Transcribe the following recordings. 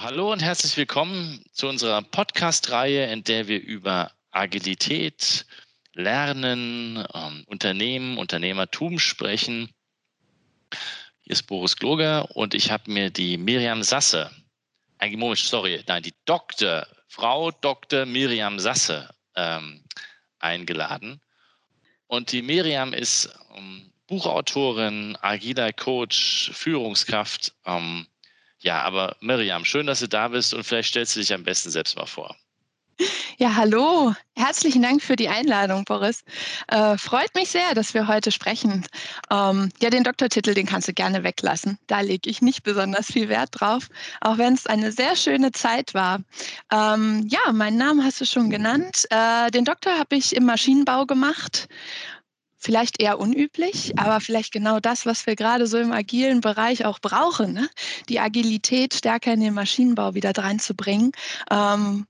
hallo und herzlich willkommen zu unserer Podcast-Reihe, in der wir über Agilität, Lernen, ähm, Unternehmen, Unternehmertum sprechen. Hier ist Boris Gloger und ich habe mir die Miriam Sasse, eigentlich, Moment, sorry, nein, die Doktor, Frau Dr. Miriam Sasse ähm, eingeladen. Und die Miriam ist ähm, Buchautorin, agiler Coach, Führungskraft. Ähm, ja, aber Miriam, schön, dass du da bist und vielleicht stellst du dich am besten selbst mal vor. Ja, hallo. Herzlichen Dank für die Einladung, Boris. Äh, freut mich sehr, dass wir heute sprechen. Ähm, ja, den Doktortitel, den kannst du gerne weglassen. Da lege ich nicht besonders viel Wert drauf, auch wenn es eine sehr schöne Zeit war. Ähm, ja, meinen Namen hast du schon genannt. Äh, den Doktor habe ich im Maschinenbau gemacht vielleicht eher unüblich, aber vielleicht genau das, was wir gerade so im agilen Bereich auch brauchen, ne? die Agilität stärker in den Maschinenbau wieder reinzubringen. Ähm,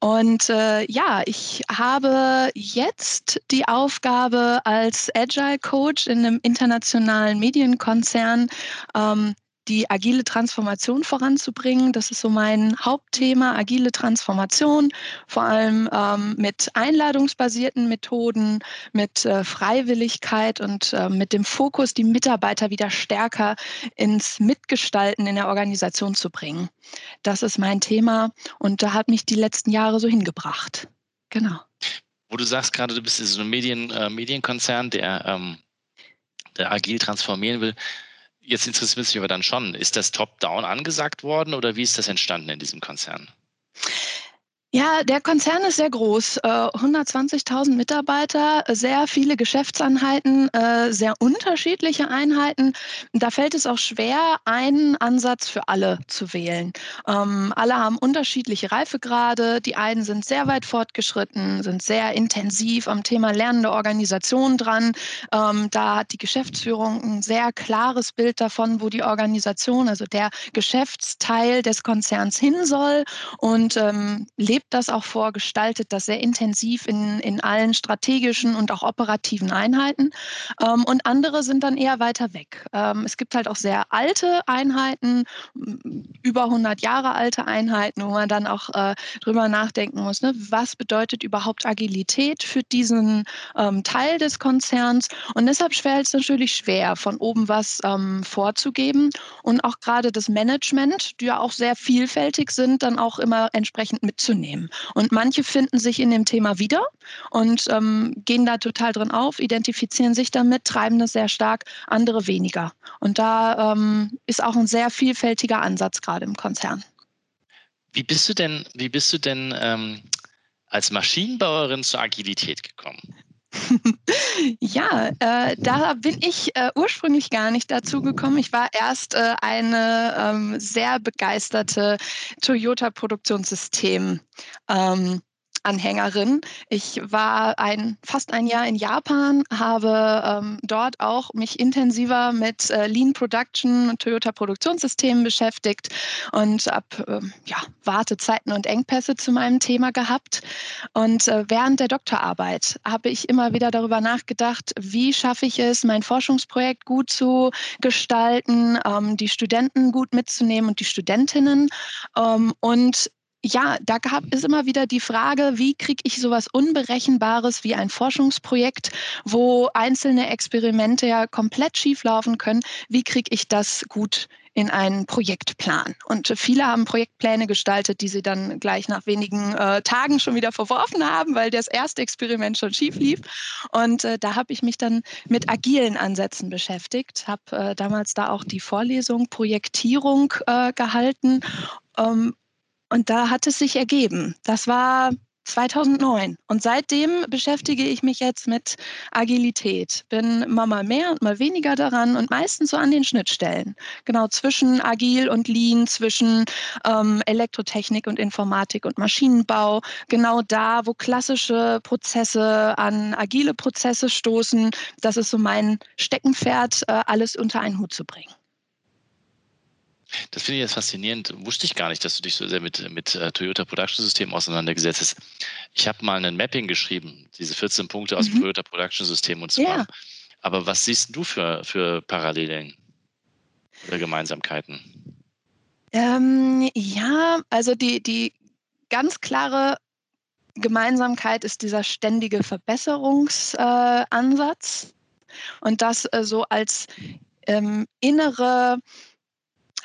und äh, ja, ich habe jetzt die Aufgabe als Agile Coach in einem internationalen Medienkonzern ähm, die agile Transformation voranzubringen. Das ist so mein Hauptthema, agile Transformation, vor allem ähm, mit einladungsbasierten Methoden, mit äh, Freiwilligkeit und äh, mit dem Fokus, die Mitarbeiter wieder stärker ins Mitgestalten in der Organisation zu bringen. Das ist mein Thema und da hat mich die letzten Jahre so hingebracht. Genau. Wo du sagst gerade, du bist so einem Medien, äh, Medienkonzern, der, ähm, der agil transformieren will. Jetzt interessiert mich aber dann schon, ist das top-down angesagt worden oder wie ist das entstanden in diesem Konzern? Ja, der Konzern ist sehr groß. 120.000 äh, Mitarbeiter, sehr viele Geschäftseinheiten, äh, sehr unterschiedliche Einheiten. Da fällt es auch schwer, einen Ansatz für alle zu wählen. Ähm, alle haben unterschiedliche Reifegrade. Die einen sind sehr weit fortgeschritten, sind sehr intensiv am Thema lernende Organisation dran. Ähm, da hat die Geschäftsführung ein sehr klares Bild davon, wo die Organisation, also der Geschäftsteil des Konzerns hin soll und ähm, lebt das auch vor, gestaltet das sehr intensiv in, in allen strategischen und auch operativen Einheiten. Ähm, und andere sind dann eher weiter weg. Ähm, es gibt halt auch sehr alte Einheiten, über 100 Jahre alte Einheiten, wo man dann auch äh, drüber nachdenken muss, ne? was bedeutet überhaupt Agilität für diesen ähm, Teil des Konzerns. Und deshalb fällt es natürlich schwer, von oben was ähm, vorzugeben und auch gerade das Management, die ja auch sehr vielfältig sind, dann auch immer entsprechend mitzunehmen nehmen. Und manche finden sich in dem Thema wieder und ähm, gehen da total drin auf, identifizieren sich damit, treiben das sehr stark, andere weniger. Und da ähm, ist auch ein sehr vielfältiger Ansatz gerade im Konzern. Wie bist du denn, wie bist du denn ähm, als Maschinenbauerin zur Agilität gekommen? ja, äh, da bin ich äh, ursprünglich gar nicht dazu gekommen. Ich war erst äh, eine ähm, sehr begeisterte Toyota-Produktionssystem. Ähm, Anhängerin. Ich war ein, fast ein Jahr in Japan, habe ähm, dort auch mich intensiver mit äh, Lean Production und Toyota Produktionssystemen beschäftigt und habe ähm, ja, Wartezeiten und Engpässe zu meinem Thema gehabt. Und äh, während der Doktorarbeit habe ich immer wieder darüber nachgedacht, wie schaffe ich es, mein Forschungsprojekt gut zu gestalten, ähm, die Studenten gut mitzunehmen und die Studentinnen ähm, und ja, da gab es immer wieder die Frage, wie kriege ich sowas Unberechenbares wie ein Forschungsprojekt, wo einzelne Experimente ja komplett schieflaufen können, wie kriege ich das gut in einen Projektplan. Und viele haben Projektpläne gestaltet, die sie dann gleich nach wenigen äh, Tagen schon wieder verworfen haben, weil das erste Experiment schon schief lief. Und äh, da habe ich mich dann mit agilen Ansätzen beschäftigt, habe äh, damals da auch die Vorlesung Projektierung äh, gehalten. Ähm, und da hat es sich ergeben. Das war 2009. Und seitdem beschäftige ich mich jetzt mit Agilität. Bin mal, mehr und mal weniger daran und meistens so an den Schnittstellen. Genau zwischen Agil und Lean, zwischen ähm, Elektrotechnik und Informatik und Maschinenbau. Genau da, wo klassische Prozesse an agile Prozesse stoßen. Das ist so mein Steckenpferd, äh, alles unter einen Hut zu bringen. Das finde ich jetzt faszinierend. Wusste ich gar nicht, dass du dich so sehr mit, mit uh, Toyota Production System auseinandergesetzt hast. Ich habe mal ein Mapping geschrieben, diese 14 Punkte aus mhm. dem Toyota Production System und so. Ja. Aber was siehst du für, für Parallelen oder Gemeinsamkeiten? Ähm, ja, also die, die ganz klare Gemeinsamkeit ist dieser ständige Verbesserungsansatz äh, und das äh, so als ähm, innere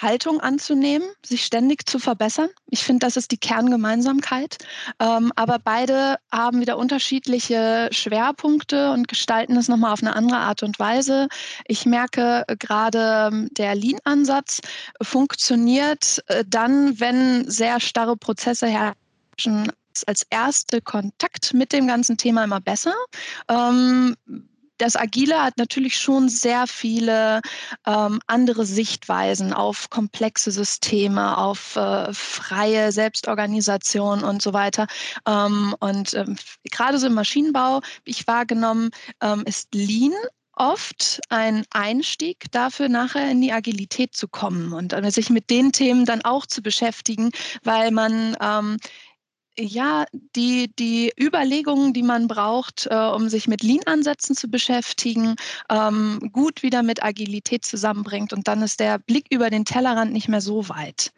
Haltung anzunehmen, sich ständig zu verbessern. Ich finde, das ist die Kerngemeinsamkeit. Ähm, aber beide haben wieder unterschiedliche Schwerpunkte und gestalten es nochmal auf eine andere Art und Weise. Ich merke gerade, ähm, der Lean-Ansatz funktioniert äh, dann, wenn sehr starre Prozesse herrschen als erste Kontakt mit dem ganzen Thema immer besser. Ähm, das Agile hat natürlich schon sehr viele ähm, andere Sichtweisen auf komplexe Systeme, auf äh, freie Selbstorganisation und so weiter. Ähm, und ähm, gerade so im Maschinenbau, ich wahrgenommen, ähm, ist Lean oft ein Einstieg dafür, nachher in die Agilität zu kommen und äh, sich mit den Themen dann auch zu beschäftigen, weil man ähm, ja, die, die Überlegungen, die man braucht, äh, um sich mit Lean-Ansätzen zu beschäftigen, ähm, gut wieder mit Agilität zusammenbringt. Und dann ist der Blick über den Tellerrand nicht mehr so weit.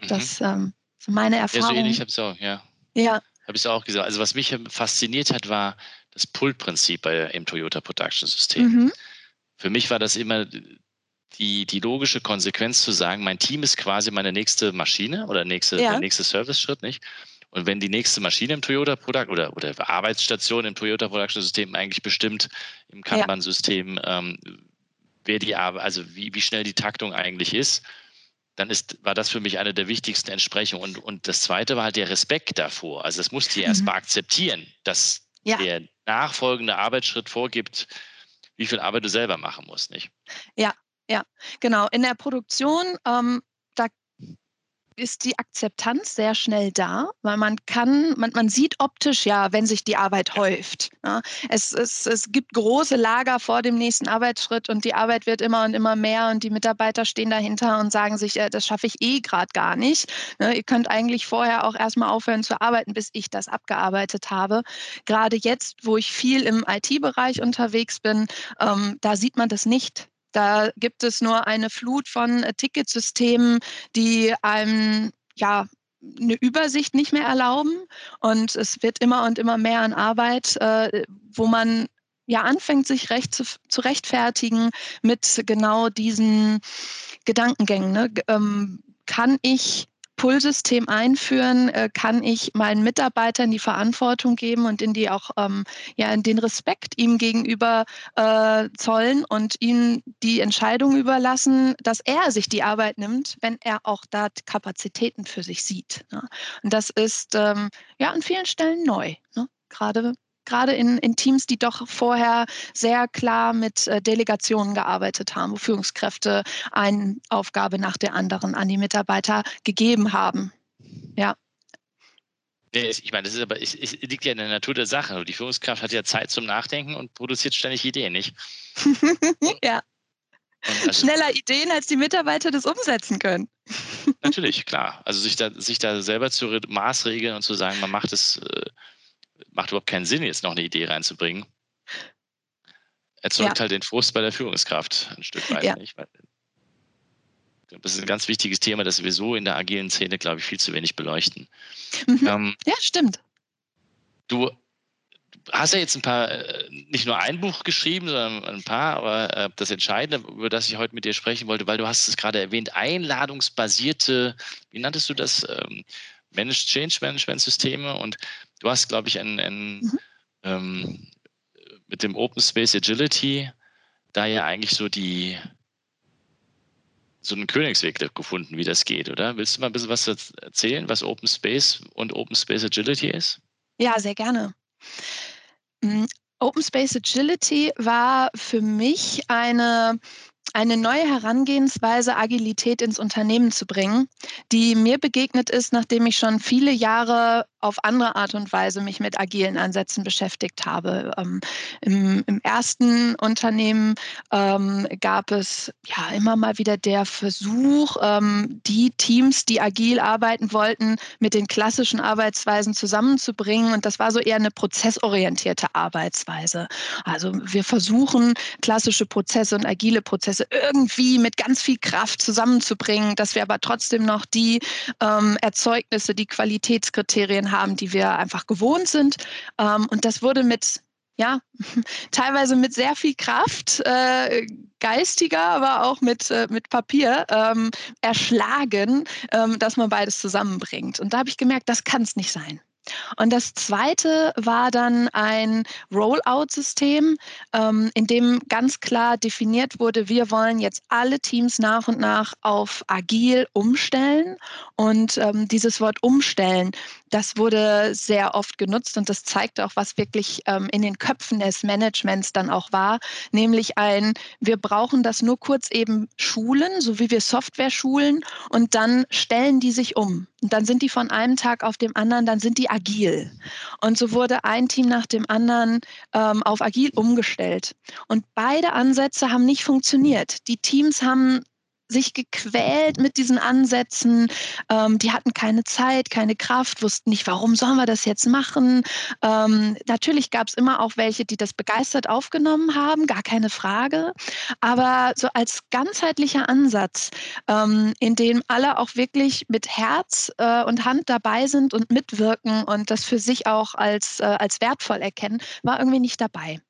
Mhm. Das ähm, ist meine Erfahrung. Ja, so ähnlich habe ich es auch, ja. Ja. Habe ich auch gesagt. Also was mich fasziniert hat, war das Pull-Prinzip im Toyota Production System. Mhm. Für mich war das immer die, die logische Konsequenz zu sagen, mein Team ist quasi meine nächste Maschine oder nächste, ja. der nächste Service-Schritt, nicht? Und wenn die nächste Maschine im Toyota Product oder, oder Arbeitsstation im Toyota Production System eigentlich bestimmt im Kanban-System, ähm, wer die also wie, wie schnell die Taktung eigentlich ist, dann ist, war das für mich eine der wichtigsten Entsprechungen. Und, und das zweite war halt der Respekt davor. Also das musste ich mhm. erst mal akzeptieren, dass ja. der nachfolgende Arbeitsschritt vorgibt, wie viel Arbeit du selber machen musst, nicht? Ja, ja, genau. In der Produktion ähm, ist die Akzeptanz sehr schnell da, weil man kann, man, man sieht optisch ja, wenn sich die Arbeit häuft. Ja. Es, es, es gibt große Lager vor dem nächsten Arbeitsschritt und die Arbeit wird immer und immer mehr und die Mitarbeiter stehen dahinter und sagen sich, äh, das schaffe ich eh gerade gar nicht. Ne, ihr könnt eigentlich vorher auch erstmal aufhören zu arbeiten, bis ich das abgearbeitet habe. Gerade jetzt, wo ich viel im IT-Bereich unterwegs bin, ähm, da sieht man das nicht. Da gibt es nur eine Flut von äh, Ticketsystemen, die einem ja eine Übersicht nicht mehr erlauben. Und es wird immer und immer mehr an Arbeit, äh, wo man ja anfängt, sich recht zu, zu rechtfertigen mit genau diesen Gedankengängen. Ne? Ähm, kann ich Pull-System einführen, äh, kann ich meinen Mitarbeitern die Verantwortung geben und in die auch ähm, ja, den Respekt ihm gegenüber äh, zollen und ihm die Entscheidung überlassen, dass er sich die Arbeit nimmt, wenn er auch da Kapazitäten für sich sieht. Ne? Und das ist ähm, ja an vielen Stellen neu, ne? gerade gerade in, in Teams, die doch vorher sehr klar mit äh, Delegationen gearbeitet haben, wo Führungskräfte eine Aufgabe nach der anderen an die Mitarbeiter gegeben haben. Ja. Ich meine, das ist aber, es, es liegt ja in der Natur der Sache. Die Führungskraft hat ja Zeit zum Nachdenken und produziert ständig Ideen, nicht? ja. Also, Schneller Ideen, als die Mitarbeiter das umsetzen können. Natürlich, klar. Also sich da, sich da selber zu maßregeln und zu sagen, man macht es äh, macht überhaupt keinen Sinn, jetzt noch eine Idee reinzubringen. Erzeugt ja. halt den Frust bei der Führungskraft ein Stück weit. Ja. Nicht? Das ist ein ganz wichtiges Thema, das wir so in der agilen Szene, glaube ich, viel zu wenig beleuchten. Mhm. Ähm, ja, stimmt. Du hast ja jetzt ein paar, äh, nicht nur ein Buch geschrieben, sondern ein paar, aber äh, das Entscheidende, über das ich heute mit dir sprechen wollte, weil du hast es gerade erwähnt, einladungsbasierte, wie nanntest du das, ähm, Managed Change Management Systeme und du hast, glaube ich, ein, ein mhm. ähm, mit dem Open Space Agility da ja eigentlich so die so einen Königsweg gefunden, wie das geht, oder? Willst du mal ein bisschen was erzählen, was Open Space und Open Space Agility ist? Ja, sehr gerne. Mm, Open Space Agility war für mich eine eine neue Herangehensweise, Agilität ins Unternehmen zu bringen, die mir begegnet ist, nachdem ich schon viele Jahre auf andere Art und Weise mich mit agilen Ansätzen beschäftigt habe. Ähm, im, im, ersten Unternehmen ähm, gab es ja immer mal wieder der Versuch, ähm, die Teams, die agil arbeiten wollten, mit den klassischen Arbeitsweisen zusammenzubringen. Und das war so eher eine prozessorientierte Arbeitsweise. Also wir versuchen, klassische Prozesse und agile Prozesse irgendwie mit ganz viel Kraft zusammenzubringen, dass wir aber trotzdem noch die ähm, Erzeugnisse, die Qualitätskriterien haben, die wir einfach gewohnt sind. Ähm, und das wurde mit ja, teilweise mit sehr viel Kraft, äh, geistiger, aber auch mit, äh, mit Papier ähm, erschlagen, ähm, dass man beides zusammenbringt. Und da habe ich gemerkt, das kann es nicht sein. Und das zweite war dann ein Rollout-System, ähm, in dem ganz klar definiert wurde, wir wollen jetzt alle Teams nach und nach auf agil umstellen. Und ähm, dieses Wort umstellen, das wurde sehr oft genutzt und das zeigt auch, was wirklich ähm, in den Köpfen des Managements dann auch war, nämlich ein, wir brauchen das nur kurz eben schulen, so wie wir Software schulen und dann stellen die sich um. Und dann sind die von einem Tag auf dem anderen, dann sind die agil. Und so wurde ein Team nach dem anderen ähm, auf agil umgestellt. Und beide Ansätze haben nicht funktioniert. Die Teams haben sich gequält mit diesen Ansätzen. Ähm, die hatten keine Zeit, keine Kraft, wussten nicht, warum sollen wir das jetzt machen. Ähm, natürlich gab es immer auch welche, die das begeistert aufgenommen haben, gar keine Frage. Aber so als ganzheitlicher Ansatz, ähm, in dem alle auch wirklich mit Herz äh, und Hand dabei sind und mitwirken und das für sich auch als, äh, als wertvoll erkennen, war irgendwie nicht dabei.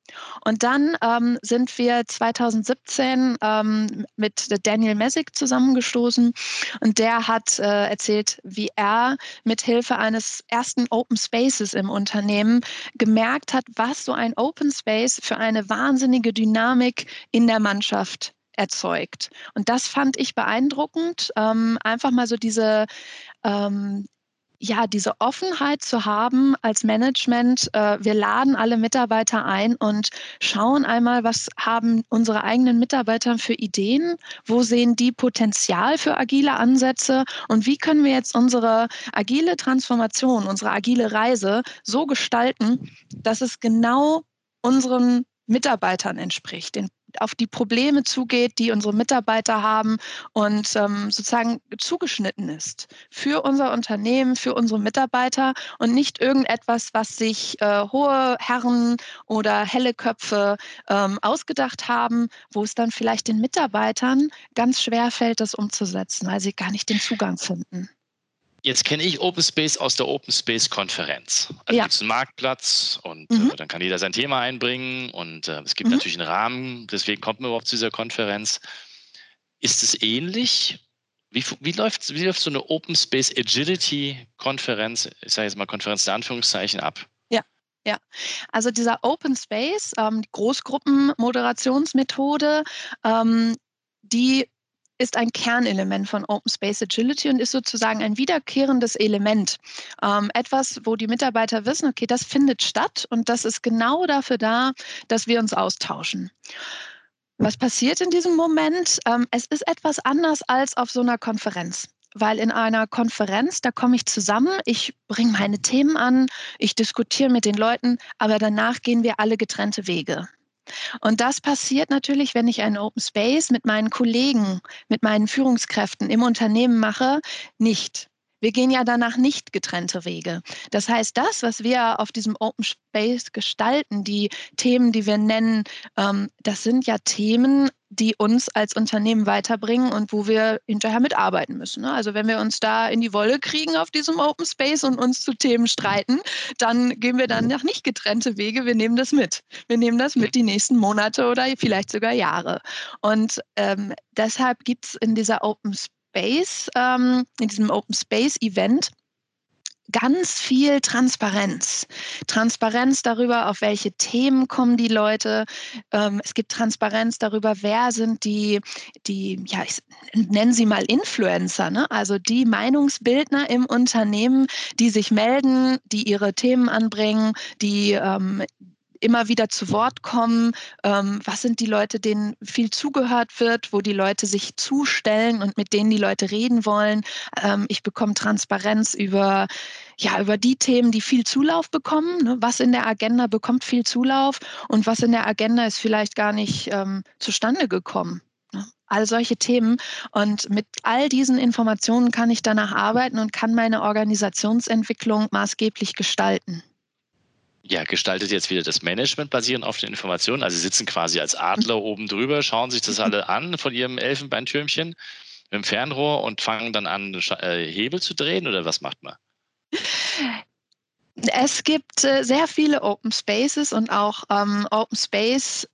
Und dann ähm, sind wir 2017 ähm, mit Daniel Messick zusammengestoßen und der hat äh, erzählt, wie er mit Hilfe eines ersten Open Spaces im Unternehmen gemerkt hat, was so ein Open Space für eine wahnsinnige Dynamik in der Mannschaft erzeugt. Und das fand ich beeindruckend, ähm, einfach mal so diese ähm, ja, diese Offenheit zu haben als Management. Äh, wir laden alle Mitarbeiter ein und schauen einmal, was haben unsere eigenen Mitarbeiter für Ideen, wo sehen die Potenzial für agile Ansätze und wie können wir jetzt unsere agile Transformation, unsere agile Reise so gestalten, dass es genau unseren Mitarbeitern entspricht, den auf die Probleme zugeht, die unsere Mitarbeiter haben und ähm, sozusagen zugeschnitten ist für unser Unternehmen, für unsere Mitarbeiter und nicht irgendetwas, was sich äh, hohe Herren oder helle Köpfe ähm, ausgedacht haben, wo es dann vielleicht den Mitarbeitern ganz schwer fällt, das umzusetzen, weil sie gar nicht den Zugang finden. Jetzt kenne ich Open Space aus der Open Space Konferenz. Also ja. gibt es einen Marktplatz und mhm. äh, dann kann jeder sein Thema einbringen und äh, es gibt mhm. natürlich einen Rahmen, deswegen kommt man überhaupt zu dieser Konferenz. Ist es ähnlich? Wie, wie, läuft, wie läuft so eine Open Space Agility Konferenz, ich sage jetzt mal Konferenz der Anführungszeichen, ab? Ja, ja, also dieser Open Space, ähm, die Großgruppenmoderationsmethode, ähm, die ist ein Kernelement von Open Space Agility und ist sozusagen ein wiederkehrendes Element. Ähm, etwas, wo die Mitarbeiter wissen, okay, das findet statt und das ist genau dafür da, dass wir uns austauschen. Was passiert in diesem Moment? Ähm, es ist etwas anders als auf so einer Konferenz weil in einer Konferenz, da komme ich zusammen, ich bringe meine Themen an, ich diskutiere mit den Leuten, aber danach gehen wir alle getrennte Wege. Und das passiert natürlich, wenn ich einen Open Space mit meinen Kollegen, mit meinen Führungskräften im Unternehmen mache, nicht. Wir gehen ja danach nicht getrennte Wege. Das heißt, das, was wir auf diesem Open Space gestalten, die Themen, die wir nennen, ähm, das sind ja Themen, die uns als Unternehmen weiterbringen und wo wir hinterher mitarbeiten müssen. Ne? Also wenn wir uns da in die Wolle kriegen auf diesem Open Space und uns zu Themen streiten, dann gehen wir dann nach nicht getrennte Wege. Wir nehmen das mit. Wir nehmen das mit die nächsten Monate oder vielleicht sogar Jahre. Und ähm, deshalb gibt es in dieser Open Space ähm, in diesem Open Space Event, ganz viel Transparenz. Transparenz darüber, auf welche Themen kommen die Leute. Ähm, es gibt Transparenz darüber, wer sind die, die ja, ich nenne sie mal Influencer, ne? also die Meinungsbildner im Unternehmen, die sich melden, die ihre Themen anbringen, die ähm, immer wieder zu Wort kommen? Ähm, was sind die Leute, denen viel zugehört wird, wo die Leute sich zustellen und mit denen die Leute reden wollen? Ähm, ich bekomme Transparenz über, ja, über die Themen, die viel Zulauf bekommen. Ne? Was in der Agenda bekommt viel Zulauf und was in der Agenda ist vielleicht gar nicht ähm, zustande gekommen. Ne? all solche Themen. Und mit all diesen Informationen kann ich danach arbeiten und kann meine Organisationsentwicklung maßgeblich gestalten. Ja, gestaltet jetzt wieder das Management basierend auf den Informationen. Also Sie sitzen quasi als Adler oben drüber, schauen sich das alle an von Ihrem Elfenbeintürmchen mit dem Fernrohr und fangen dann an, äh, Hebel zu drehen oder was macht man? Es gibt äh, sehr viele Open Spaces und auch ähm, Open Space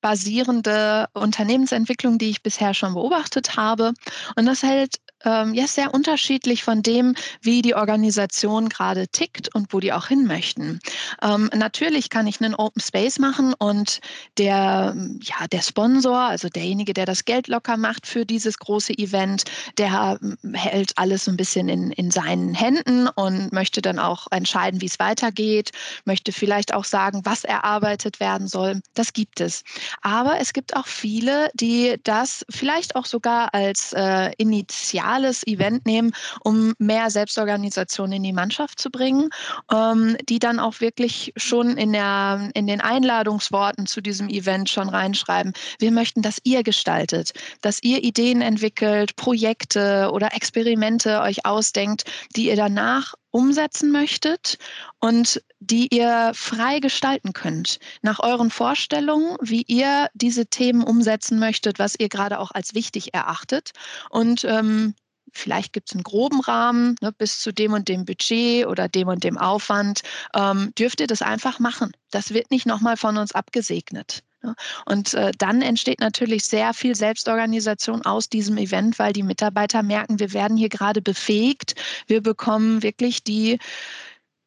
basierende Unternehmensentwicklung, die ich bisher schon beobachtet habe. Und das hält ähm, ja sehr unterschiedlich von dem, wie die Organisation gerade tickt und wo die auch hin möchten. Ähm, natürlich kann ich einen Open Space machen und der, ja, der Sponsor, also derjenige, der das Geld locker macht für dieses große Event, der ähm, hält alles so ein bisschen in, in seinen Händen und möchte dann auch entscheiden, wie es weitergeht, möchte vielleicht auch sagen, was erarbeitet werden soll. Das gibt es. Aber es gibt auch viele, die das vielleicht auch sogar als äh, Initial soziales Event nehmen, um mehr Selbstorganisation in die Mannschaft zu bringen, ähm, die dann auch wirklich schon in, der, in den Einladungsworten zu diesem Event schon reinschreiben. Wir möchten, dass ihr gestaltet, dass ihr Ideen entwickelt, Projekte oder Experimente euch ausdenkt, die ihr danach umsetzen möchtet und die ihr frei gestalten könnt, nach euren Vorstellungen, wie ihr diese Themen umsetzen möchtet, was ihr gerade auch als wichtig erachtet. Und ähm, vielleicht gibt es einen groben Rahmen, ne, bis zu dem und dem Budget oder dem und dem Aufwand, ähm, dürft ihr das einfach machen. Das wird nicht nochmal von uns abgesegnet. Ne? Und äh, dann entsteht natürlich sehr viel Selbstorganisation aus diesem Event, weil die Mitarbeiter merken, wir werden hier gerade befähigt, wir bekommen wirklich die,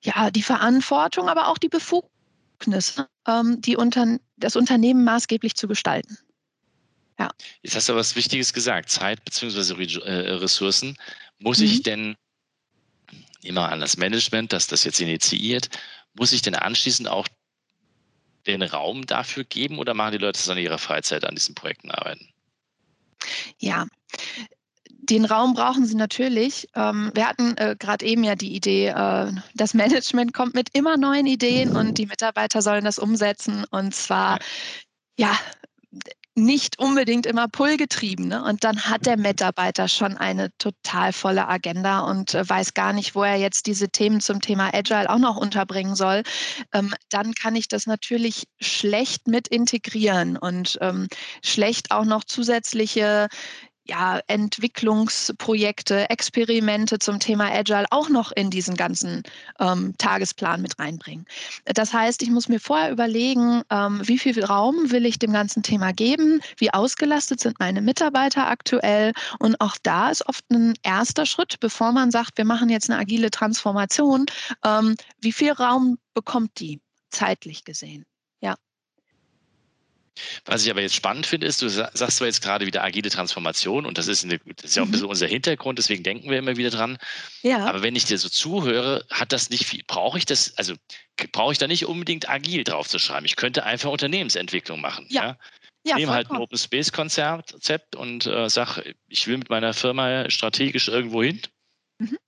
ja, die Verantwortung, aber auch die Befugnis, ähm, die unter, das Unternehmen maßgeblich zu gestalten. Ja. Jetzt hast du was Wichtiges gesagt, Zeit bzw. Äh, Ressourcen. Muss mhm. ich denn, immer an das Management, das das jetzt initiiert, muss ich denn anschließend auch den Raum dafür geben oder machen die Leute das an ihrer Freizeit an diesen Projekten arbeiten? Ja, den Raum brauchen sie natürlich. Ähm, wir hatten äh, gerade eben ja die Idee, äh, das Management kommt mit immer neuen Ideen und die Mitarbeiter sollen das umsetzen. Und zwar, ja, nicht unbedingt immer pullgetrieben. Ne? Und dann hat der Mitarbeiter schon eine total volle Agenda und äh, weiß gar nicht, wo er jetzt diese Themen zum Thema Agile auch noch unterbringen soll. Ähm, dann kann ich das natürlich schlecht mit integrieren und ähm, schlecht auch noch zusätzliche ja, Entwicklungsprojekte, Experimente zum Thema Agile auch noch in diesen ganzen ähm, Tagesplan mit reinbringen. Das heißt, ich muss mir vorher überlegen, ähm, wie viel Raum will ich dem ganzen Thema geben, wie ausgelastet sind meine Mitarbeiter aktuell und auch da ist oft ein erster Schritt, bevor man sagt, wir machen jetzt eine agile Transformation, ähm, wie viel Raum bekommt die zeitlich gesehen? Was ich aber jetzt spannend finde, ist, du sagst zwar jetzt gerade wieder agile Transformation und das ist, eine, das ist ja auch ein mhm. bisschen unser Hintergrund, deswegen denken wir immer wieder dran. Ja. Aber wenn ich dir so zuhöre, hat das nicht viel, brauche ich das, also brauche ich da nicht unbedingt agil drauf zu schreiben. Ich könnte einfach Unternehmensentwicklung machen. Ja. ja? Ja, nehme halt ein Open Space Konzept und äh, sage, ich will mit meiner Firma strategisch irgendwo hin. Mhm.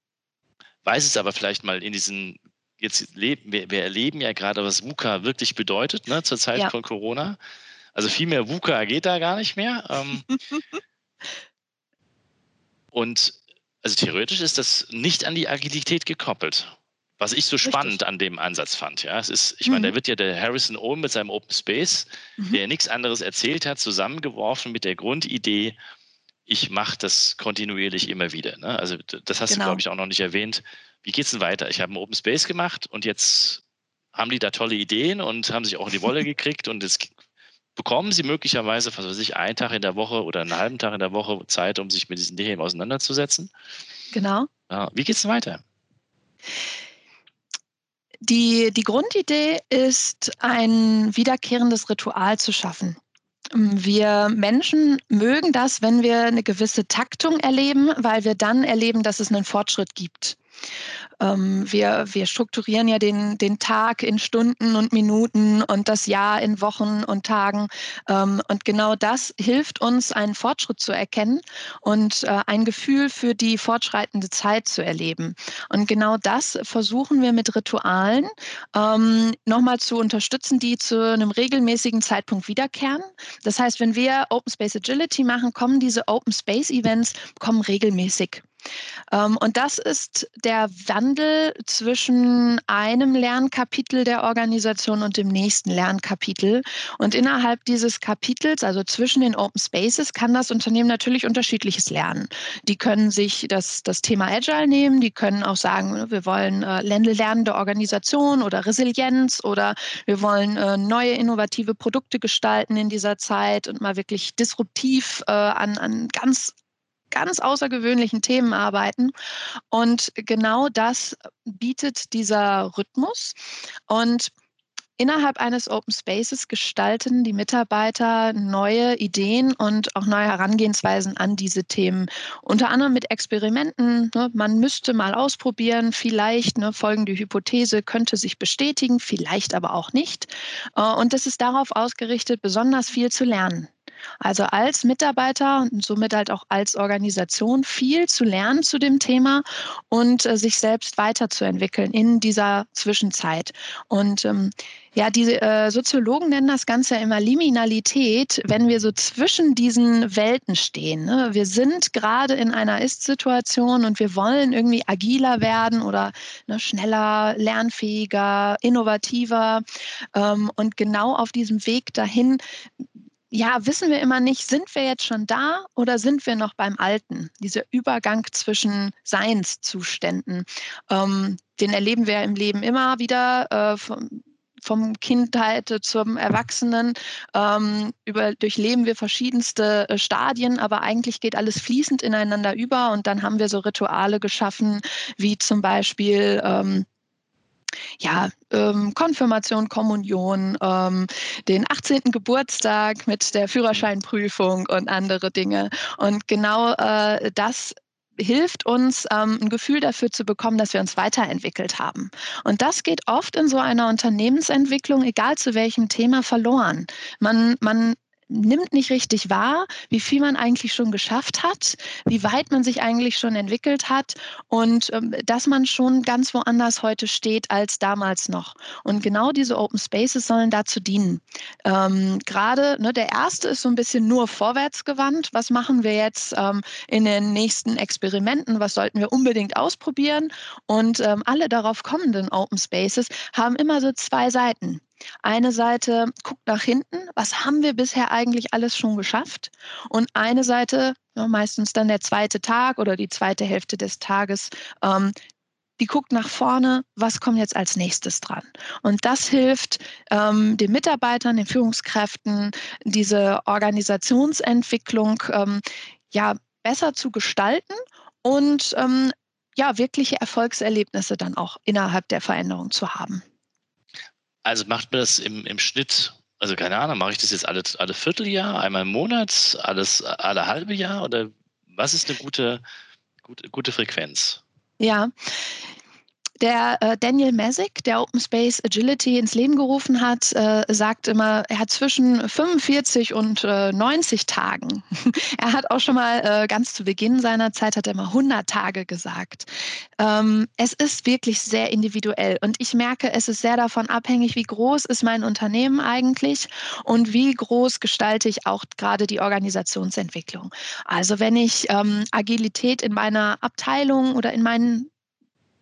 Weiß es aber vielleicht mal in diesen, jetzt leben, wir, wir erleben ja gerade, was VUCA wirklich bedeutet, ne, zur Zeit ja. von Corona. Also viel mehr VUCA geht da gar nicht mehr. Ähm, und also theoretisch ist das nicht an die Agilität gekoppelt. Was ich so Richtig. spannend an dem Ansatz fand, ja, es ist, ich mhm. meine, da wird ja der Harrison Owen mit seinem Open Space, mhm. der nichts anderes erzählt hat, zusammengeworfen mit der Grundidee, ich mache das kontinuierlich immer wieder. Ne? Also das hast genau. du, glaube ich, auch noch nicht erwähnt. Wie geht es denn weiter? Ich habe einen Open Space gemacht und jetzt haben die da tolle Ideen und haben sich auch in die Wolle gekriegt und es bekommen Sie möglicherweise, was weiß ich, einen Tag in der Woche oder einen halben Tag in der Woche Zeit, um sich mit diesen Themen auseinanderzusetzen. Genau. Wie geht es weiter? Die, die Grundidee ist, ein wiederkehrendes Ritual zu schaffen. Wir Menschen mögen das, wenn wir eine gewisse Taktung erleben, weil wir dann erleben, dass es einen Fortschritt gibt. Ähm, wir, wir strukturieren ja den, den Tag in Stunden und Minuten und das Jahr in Wochen und Tagen. Ähm, und genau das hilft uns, einen Fortschritt zu erkennen und äh, ein Gefühl für die fortschreitende Zeit zu erleben. Und genau das versuchen wir mit Ritualen ähm, nochmal zu unterstützen, die zu einem regelmäßigen Zeitpunkt wiederkehren. Das heißt, wenn wir Open Space Agility machen, kommen diese Open Space Events kommen regelmäßig. Ähm, und das ist der Wandel zwischen einem Lernkapitel der Organisation und dem nächsten Lernkapitel. Und innerhalb dieses Kapitels, also zwischen den Open Spaces, kann das Unternehmen natürlich unterschiedliches lernen. Die können sich das, das Thema Agile nehmen, die können auch sagen, wir wollen äh, lernende Organisation oder Resilienz oder wir wollen äh, neue innovative Produkte gestalten in dieser Zeit und mal wirklich disruptiv äh, an, an ganz ganz außergewöhnlichen Themen arbeiten. Und genau das bietet dieser Rhythmus. Und Innerhalb eines Open Spaces gestalten die Mitarbeiter neue Ideen und auch neue Herangehensweisen an diese Themen. Unter anderem mit Experimenten. Ne? Man müsste mal ausprobieren, vielleicht ne, folgende Hypothese könnte sich bestätigen, vielleicht aber auch nicht. Äh, und das ist darauf ausgerichtet, besonders viel zu lernen. Also als Mitarbeiter und somit halt auch als Organisation viel zu lernen zu dem Thema und äh, sich selbst weiterzuentwickeln in dieser Zwischenzeit. Und ähm, ja, die äh, Soziologen nennen das Ganze immer Liminalität, wenn wir so zwischen diesen Welten stehen. Ne? Wir sind gerade in einer Ist-Situation und wir wollen irgendwie agiler werden oder ne, schneller, lernfähiger, innovativer. Ähm, und genau auf diesem Weg dahin ja, wissen wir immer nicht, sind wir jetzt schon da oder sind wir noch beim Alten? Dieser Übergang zwischen Seinszuständen, ähm, den erleben wir im Leben immer wieder. Äh, vom, vom Kindheit zum Erwachsenen ähm, über, durchleben wir verschiedenste äh, Stadien, aber eigentlich geht alles fließend ineinander über und dann haben wir so Rituale geschaffen, wie zum Beispiel ähm, ja, ähm, Konfirmation, Kommunion, ähm, den 18. Geburtstag mit der Führerscheinprüfung und andere Dinge. Und genau äh, das hilft uns, ähm, ein Gefühl dafür zu bekommen, dass wir uns weiterentwickelt haben. Und das geht oft in so einer Unternehmensentwicklung, egal zu welchem Thema, verloren. Man, man nimmt nicht richtig wahr, wie viel man eigentlich schon geschafft hat, wie weit man sich eigentlich schon entwickelt hat und ähm, dass man schon ganz woanders heute steht als damals noch. Und genau diese Open Spaces sollen dazu dienen. Ähm, Gerade ne, der erste ist so ein bisschen nur vorwärtsgewandt. Was machen wir jetzt ähm, in den nächsten Experimenten? Was sollten wir unbedingt ausprobieren? Und ähm, alle darauf kommenden Open Spaces haben immer so zwei Seiten. Eine Seite guckt nach hinten, was haben wir bisher eigentlich alles schon geschafft? Und eine Seite, ja, meistens dann der zweite Tag oder die zweite Hälfte des Tages, ähm, die guckt nach vorne, was kommt jetzt als nächstes dran. Und das hilft ähm, den Mitarbeitern, den Führungskräften, diese Organisationsentwicklung ähm, ja, besser zu gestalten und ähm, ja, wirkliche Erfolgserlebnisse dann auch innerhalb der Veränderung zu haben. Also macht man das im, im Schnitt, also keine Ahnung, mache ich das jetzt alle, alle Vierteljahr, einmal im Monat, alles alle halbe Jahr oder was ist eine gute, gute, gute Frequenz? Ja, der äh, Daniel Messick, der Open Space Agility ins Leben gerufen hat, äh, sagt immer, er hat zwischen 45 und äh, 90 Tagen. er hat auch schon mal äh, ganz zu Beginn seiner Zeit, hat er mal 100 Tage gesagt. Ähm, es ist wirklich sehr individuell und ich merke, es ist sehr davon abhängig, wie groß ist mein Unternehmen eigentlich und wie groß gestalte ich auch gerade die Organisationsentwicklung. Also wenn ich ähm, Agilität in meiner Abteilung oder in meinen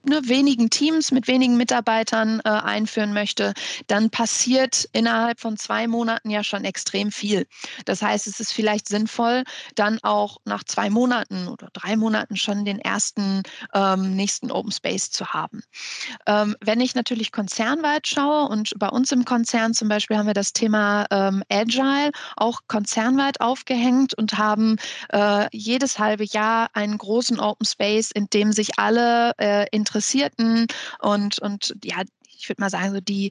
ne, wenigen Teams mit wenigen Mitarbeitern äh, einführen möchte, dann passiert innerhalb von zwei Monaten ja schon extrem viel. Das heißt, es ist vielleicht sinnvoll, dann auch nach zwei Monaten oder drei Monaten schon den ersten ähm, nächsten Open Space zu haben. Ähm, wenn ich natürlich konzernweit schaue und bei uns im Konzern zum Beispiel haben wir das Thema ähm, Agile auch konzernweit aufgehängt und haben äh, jedes halbe Jahr einen großen Open Space, in dem sich alle äh, Interessierten und, und ja, ich würde mal sagen, so die,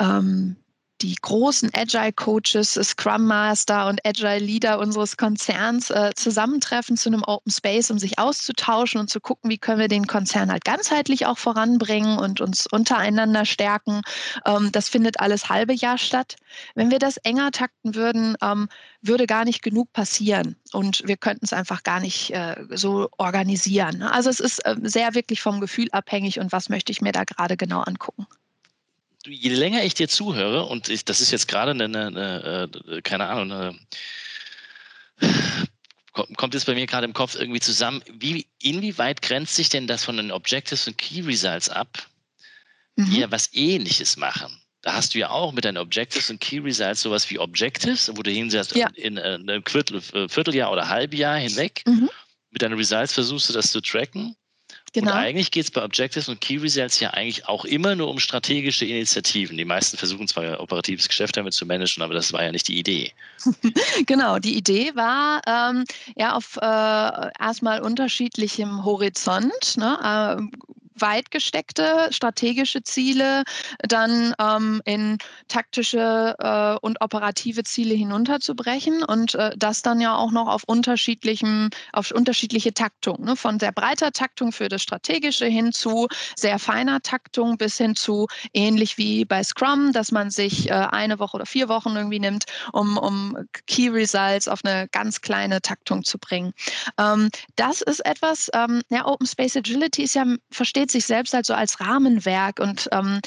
ähm, die großen Agile Coaches, Scrum Master und Agile Leader unseres Konzerns äh, zusammentreffen zu einem Open Space, um sich auszutauschen und zu gucken, wie können wir den Konzern halt ganzheitlich auch voranbringen und uns untereinander stärken. Ähm, das findet alles halbe Jahr statt. Wenn wir das enger takten würden, ähm, würde gar nicht genug passieren und wir könnten es einfach gar nicht äh, so organisieren. Also es ist äh, sehr wirklich vom Gefühl abhängig und was möchte ich mir da gerade genau angucken. Je länger ich dir zuhöre, und ich, das ist jetzt gerade eine, eine, eine, äh, keine Ahnung, eine, kommt es bei mir gerade im Kopf irgendwie zusammen, wie, inwieweit grenzt sich denn das von den Objectives und Key Results ab, die mhm. ja was ähnliches machen? Da hast du ja auch mit deinen Objectives und Key Results sowas wie Objectives, wo du hinsetzt ja. in, in einem Viertel, Vierteljahr oder Halbjahr hinweg. Mhm. Mit deinen Results versuchst du das zu tracken. Genau. Und eigentlich geht es bei Objectives und Key Results ja eigentlich auch immer nur um strategische Initiativen. Die meisten versuchen zwar operatives Geschäft damit zu managen, aber das war ja nicht die Idee. genau, die Idee war ähm, ja auf äh, erstmal unterschiedlichem Horizont. Ne? Äh, weit gesteckte strategische Ziele dann ähm, in taktische äh, und operative Ziele hinunterzubrechen und äh, das dann ja auch noch auf unterschiedlichem, auf unterschiedliche Taktung, ne? von sehr breiter Taktung für das Strategische hin zu sehr feiner Taktung bis hin zu ähnlich wie bei Scrum, dass man sich äh, eine Woche oder vier Wochen irgendwie nimmt, um, um Key Results auf eine ganz kleine Taktung zu bringen. Ähm, das ist etwas, ähm, ja, Open Space Agility ist ja, versteht versteht sich selbst halt so als Rahmenwerk und ähm,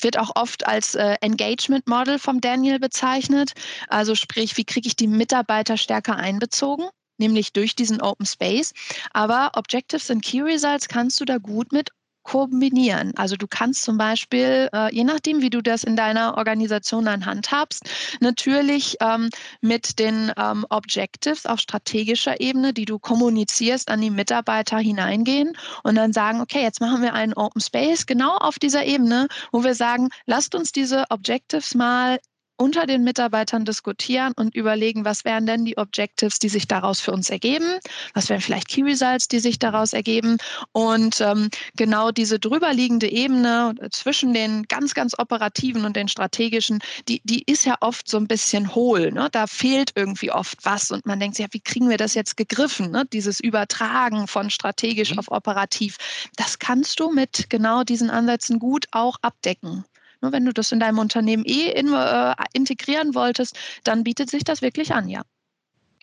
wird auch oft als äh, Engagement Model vom Daniel bezeichnet. Also sprich, wie kriege ich die Mitarbeiter stärker einbezogen? nämlich durch diesen Open Space. Aber Objectives and Key Results kannst du da gut mit kombinieren. Also du kannst zum Beispiel, äh, je nachdem, wie du das in deiner Organisation dann handhabst, natürlich ähm, mit den ähm, Objectives auf strategischer Ebene, die du kommunizierst, an die Mitarbeiter hineingehen und dann sagen, okay, jetzt machen wir einen Open Space genau auf dieser Ebene, wo wir sagen, lasst uns diese Objectives mal unter den Mitarbeitern diskutieren und überlegen, was wären denn die Objectives, die sich daraus für uns ergeben, was wären vielleicht Key Results, die sich daraus ergeben. Und ähm, genau diese drüberliegende Ebene zwischen den ganz, ganz operativen und den strategischen, die, die ist ja oft so ein bisschen hohl. Ne? Da fehlt irgendwie oft was und man denkt sich, ja, wie kriegen wir das jetzt gegriffen? Ne? Dieses Übertragen von strategisch mhm. auf operativ, das kannst du mit genau diesen Ansätzen gut auch abdecken. Nur wenn du das in deinem Unternehmen eh in, äh, integrieren wolltest, dann bietet sich das wirklich an, ja.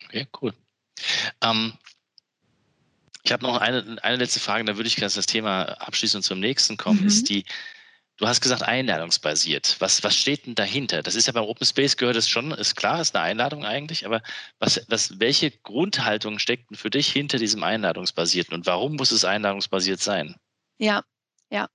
Okay, cool. Ähm, ich habe noch eine, eine letzte Frage, da würde ich gerne das Thema abschließen und zum nächsten kommen, mhm. ist die, du hast gesagt einladungsbasiert. Was, was steht denn dahinter? Das ist ja beim Open Space gehört es schon, ist klar, ist eine Einladung eigentlich, aber was, was, welche Grundhaltung steckt denn für dich hinter diesem einladungsbasierten und warum muss es einladungsbasiert sein? Ja, ja.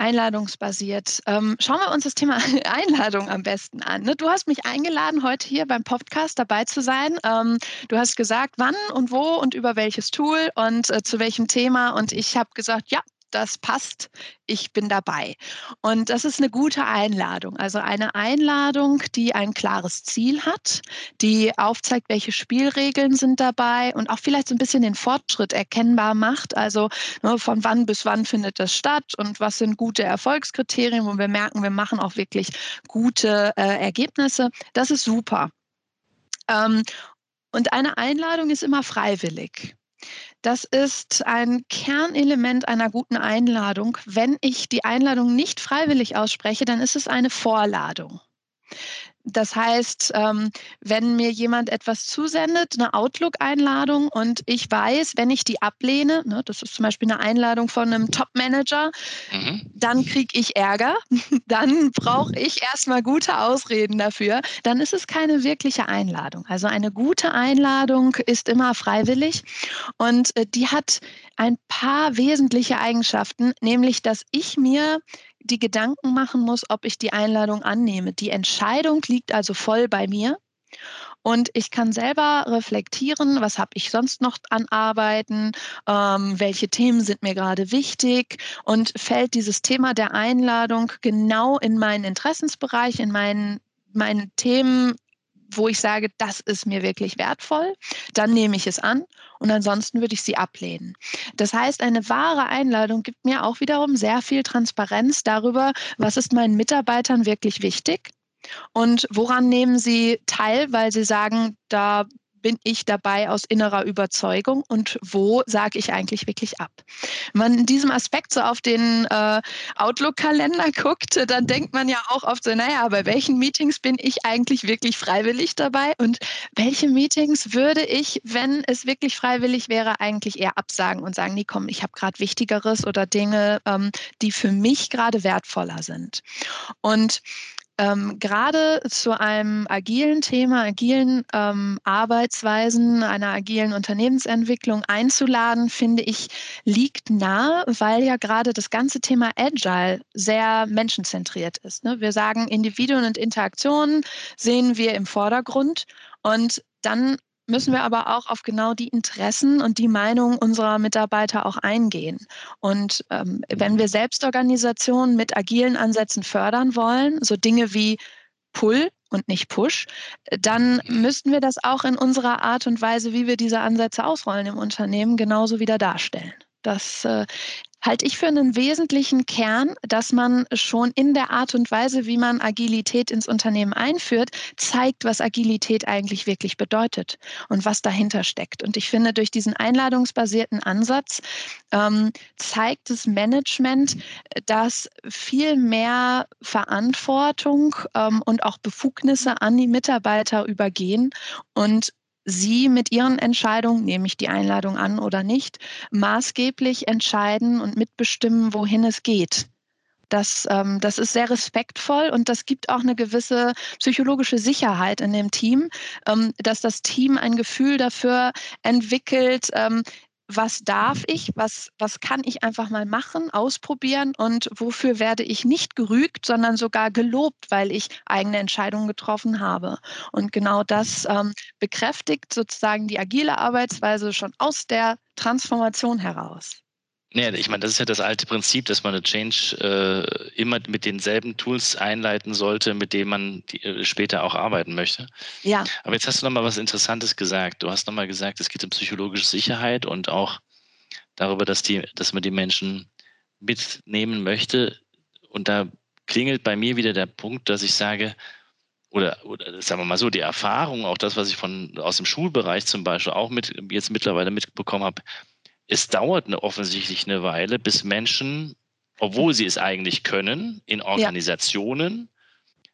Einladungsbasiert. Ähm, schauen wir uns das Thema Einladung am besten an. Ne? Du hast mich eingeladen, heute hier beim Podcast dabei zu sein. Ähm, du hast gesagt, wann und wo und über welches Tool und äh, zu welchem Thema. Und ich habe gesagt, ja, das passt, ich bin dabei. Und das ist eine gute Einladung. Also eine Einladung, die ein klares Ziel hat, die aufzeigt, welche Spielregeln sind dabei und auch vielleicht so ein bisschen den Fortschritt erkennbar macht. Also ne, von wann bis wann findet das statt und was sind gute Erfolgskriterien, wo wir merken, wir machen auch wirklich gute äh, Ergebnisse. Das ist super. Ähm, und eine Einladung ist immer freiwillig. Das ist ein Kernelement einer guten Einladung. Wenn ich die Einladung nicht freiwillig ausspreche, dann ist es eine Vorladung. Das heißt, ähm, wenn mir jemand etwas zusendet, eine Outlook-Einladung und ich weiß, wenn ich die ablehne, ne, das ist zum Beispiel eine Einladung von einem Top-Manager, mhm. dann kriege ich Ärger, dann brauche ich erstmal gute Ausreden dafür, dann ist es keine wirkliche Einladung. Also eine gute Einladung ist immer freiwillig und äh, die hat ein paar wesentliche Eigenschaften, nämlich dass ich mir die Gedanken machen muss, ob ich die Einladung annehme. Die Entscheidung liegt also voll bei mir. Und ich kann selber reflektieren, was habe ich sonst noch an Arbeiten, ähm, welche Themen sind mir gerade wichtig und fällt dieses Thema der Einladung genau in meinen Interessensbereich, in meinen, meinen Themen wo ich sage, das ist mir wirklich wertvoll, dann nehme ich es an und ansonsten würde ich sie ablehnen. Das heißt, eine wahre Einladung gibt mir auch wiederum sehr viel Transparenz darüber, was ist meinen Mitarbeitern wirklich wichtig und woran nehmen sie teil, weil sie sagen, da bin ich dabei aus innerer Überzeugung und wo sage ich eigentlich wirklich ab? Wenn man in diesem Aspekt so auf den äh, Outlook-Kalender guckt, dann denkt man ja auch oft so, naja, bei welchen Meetings bin ich eigentlich wirklich freiwillig dabei und welche Meetings würde ich, wenn es wirklich freiwillig wäre, eigentlich eher absagen und sagen, nee, komm, ich habe gerade Wichtigeres oder Dinge, ähm, die für mich gerade wertvoller sind. Und ähm, gerade zu einem agilen Thema, agilen ähm, Arbeitsweisen, einer agilen Unternehmensentwicklung einzuladen, finde ich, liegt nahe, weil ja gerade das ganze Thema Agile sehr menschenzentriert ist. Ne? Wir sagen, Individuen und Interaktionen sehen wir im Vordergrund und dann müssen wir aber auch auf genau die Interessen und die Meinungen unserer Mitarbeiter auch eingehen. Und ähm, wenn wir Selbstorganisationen mit agilen Ansätzen fördern wollen, so Dinge wie Pull und nicht Push, dann müssten wir das auch in unserer Art und Weise, wie wir diese Ansätze ausrollen im Unternehmen, genauso wieder darstellen. Das äh, halte ich für einen wesentlichen Kern, dass man schon in der Art und Weise, wie man Agilität ins Unternehmen einführt, zeigt, was Agilität eigentlich wirklich bedeutet und was dahinter steckt. Und ich finde, durch diesen einladungsbasierten Ansatz ähm, zeigt das Management, dass viel mehr Verantwortung ähm, und auch Befugnisse an die Mitarbeiter übergehen und Sie mit Ihren Entscheidungen, nehme ich die Einladung an oder nicht, maßgeblich entscheiden und mitbestimmen, wohin es geht. Das, ähm, das ist sehr respektvoll und das gibt auch eine gewisse psychologische Sicherheit in dem Team, ähm, dass das Team ein Gefühl dafür entwickelt, ähm, was darf ich, was, was kann ich einfach mal machen, ausprobieren und wofür werde ich nicht gerügt, sondern sogar gelobt, weil ich eigene Entscheidungen getroffen habe. Und genau das ähm, bekräftigt sozusagen die agile Arbeitsweise schon aus der Transformation heraus. Ja, ich meine, das ist ja das alte Prinzip, dass man eine Change äh, immer mit denselben Tools einleiten sollte, mit denen man die, äh, später auch arbeiten möchte. Ja. Aber jetzt hast du nochmal was Interessantes gesagt. Du hast nochmal gesagt, es geht um psychologische Sicherheit und auch darüber, dass, die, dass man die Menschen mitnehmen möchte. Und da klingelt bei mir wieder der Punkt, dass ich sage, oder, oder sagen wir mal so, die Erfahrung, auch das, was ich von aus dem Schulbereich zum Beispiel auch mit jetzt mittlerweile mitbekommen habe, es dauert eine, offensichtlich eine Weile, bis Menschen, obwohl sie es eigentlich können, in Organisationen ja.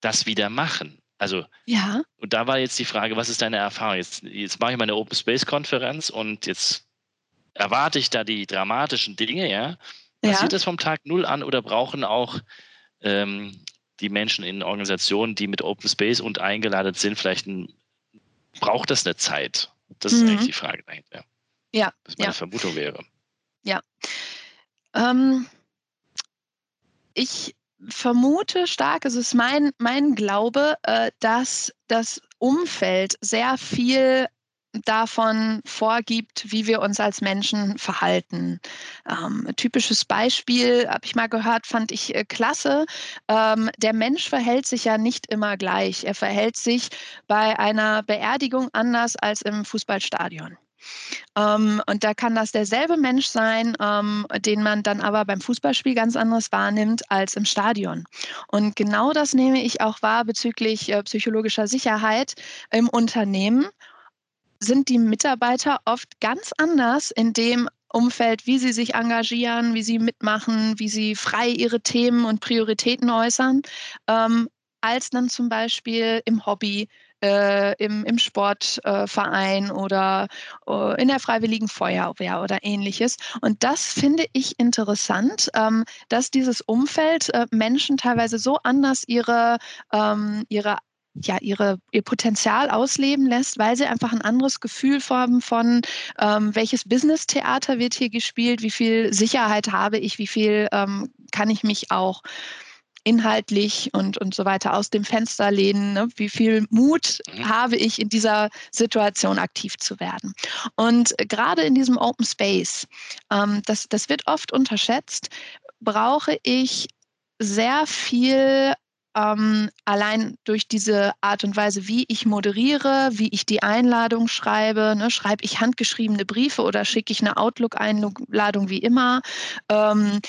das wieder machen. Also, ja. und da war jetzt die Frage, was ist deine Erfahrung? Jetzt, jetzt mache ich meine Open Space Konferenz und jetzt erwarte ich da die dramatischen Dinge, ja. Passiert ja. das vom Tag Null an oder brauchen auch ähm, die Menschen in Organisationen, die mit Open Space und eingeladen sind, vielleicht ein, braucht das eine Zeit? Das ist mhm. eigentlich die Frage dahinter. Ja. Das meine ja. Vermutung wäre. Ja. Ähm, ich vermute stark, es ist mein, mein Glaube, äh, dass das Umfeld sehr viel davon vorgibt, wie wir uns als Menschen verhalten. Ähm, typisches Beispiel, habe ich mal gehört, fand ich äh, klasse. Ähm, der Mensch verhält sich ja nicht immer gleich. Er verhält sich bei einer Beerdigung anders als im Fußballstadion. Ähm, und da kann das derselbe Mensch sein, ähm, den man dann aber beim Fußballspiel ganz anders wahrnimmt als im Stadion. Und genau das nehme ich auch wahr bezüglich äh, psychologischer Sicherheit im Unternehmen. Sind die Mitarbeiter oft ganz anders in dem Umfeld, wie sie sich engagieren, wie sie mitmachen, wie sie frei ihre Themen und Prioritäten äußern, ähm, als dann zum Beispiel im Hobby äh, im, im Sportverein äh, oder äh, in der Freiwilligen Feuerwehr oder ähnliches. Und das finde ich interessant, ähm, dass dieses Umfeld äh, Menschen teilweise so anders ihre, ähm, ihre ja, ihre, ihr Potenzial ausleben lässt, weil sie einfach ein anderes Gefühl haben von, ähm, welches Business-Theater wird hier gespielt, wie viel Sicherheit habe ich, wie viel ähm, kann ich mich auch inhaltlich und, und so weiter aus dem Fenster lehnen. Ne? Wie viel Mut mhm. habe ich in dieser Situation aktiv zu werden? Und gerade in diesem Open Space, ähm, das, das wird oft unterschätzt, brauche ich sehr viel ähm, allein durch diese Art und Weise, wie ich moderiere, wie ich die Einladung schreibe, ne, schreibe ich handgeschriebene Briefe oder schicke ich eine Outlook-Einladung wie immer, ähm,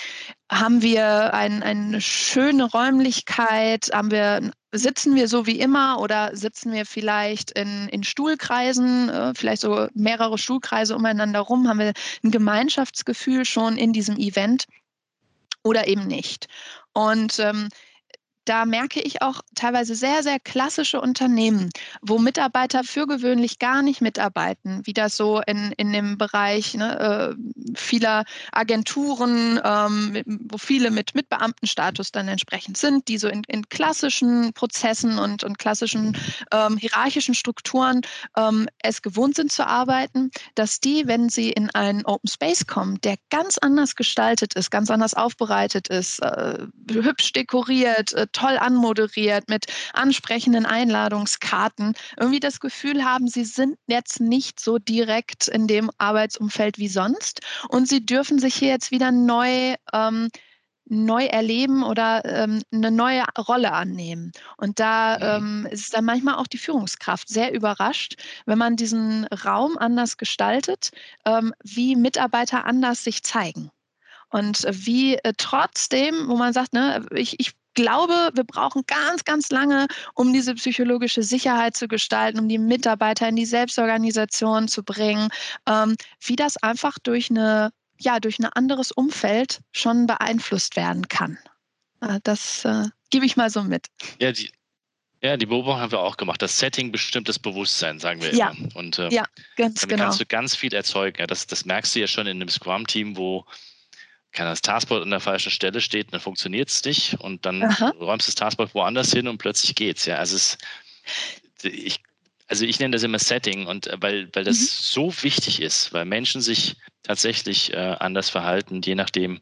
haben wir ein, eine schöne Räumlichkeit, haben wir sitzen wir so wie immer oder sitzen wir vielleicht in, in Stuhlkreisen, äh, vielleicht so mehrere Stuhlkreise umeinander rum, haben wir ein Gemeinschaftsgefühl schon in diesem Event oder eben nicht. Und ähm, da merke ich auch teilweise sehr, sehr klassische Unternehmen, wo Mitarbeiter für gewöhnlich gar nicht mitarbeiten, wie das so in, in dem Bereich ne, äh, vieler Agenturen, ähm, wo viele mit, mit Beamtenstatus dann entsprechend sind, die so in, in klassischen Prozessen und, und klassischen ähm, hierarchischen Strukturen ähm, es gewohnt sind zu arbeiten, dass die, wenn sie in einen Open Space kommen, der ganz anders gestaltet ist, ganz anders aufbereitet ist, äh, hübsch dekoriert, äh, toll anmoderiert mit ansprechenden Einladungskarten, irgendwie das Gefühl haben, sie sind jetzt nicht so direkt in dem Arbeitsumfeld wie sonst und sie dürfen sich hier jetzt wieder neu ähm, neu erleben oder ähm, eine neue Rolle annehmen. Und da mhm. ähm, ist dann manchmal auch die Führungskraft sehr überrascht, wenn man diesen Raum anders gestaltet, ähm, wie Mitarbeiter anders sich zeigen. Und wie äh, trotzdem, wo man sagt, ne, ich, ich glaube, wir brauchen ganz, ganz lange, um diese psychologische Sicherheit zu gestalten, um die Mitarbeiter in die Selbstorganisation zu bringen, ähm, wie das einfach durch eine ja, durch ein anderes Umfeld schon beeinflusst werden kann. Äh, das äh, gebe ich mal so mit. Ja, die, ja, die Beobachtung haben wir auch gemacht. Das Setting bestimmt das Bewusstsein, sagen wir ja. immer. Und äh, ja, ganz damit genau. kannst du ganz viel erzeugen. Ja, das, das merkst du ja schon in einem Scrum-Team, wo kann das Taskboard an der falschen Stelle steht, dann funktioniert es nicht und dann Aha. räumst du das Taskboard woanders hin und plötzlich geht's. Ja, also es, ich, also ich nenne das immer Setting und äh, weil, weil das mhm. so wichtig ist, weil Menschen sich tatsächlich äh, anders verhalten, je nachdem,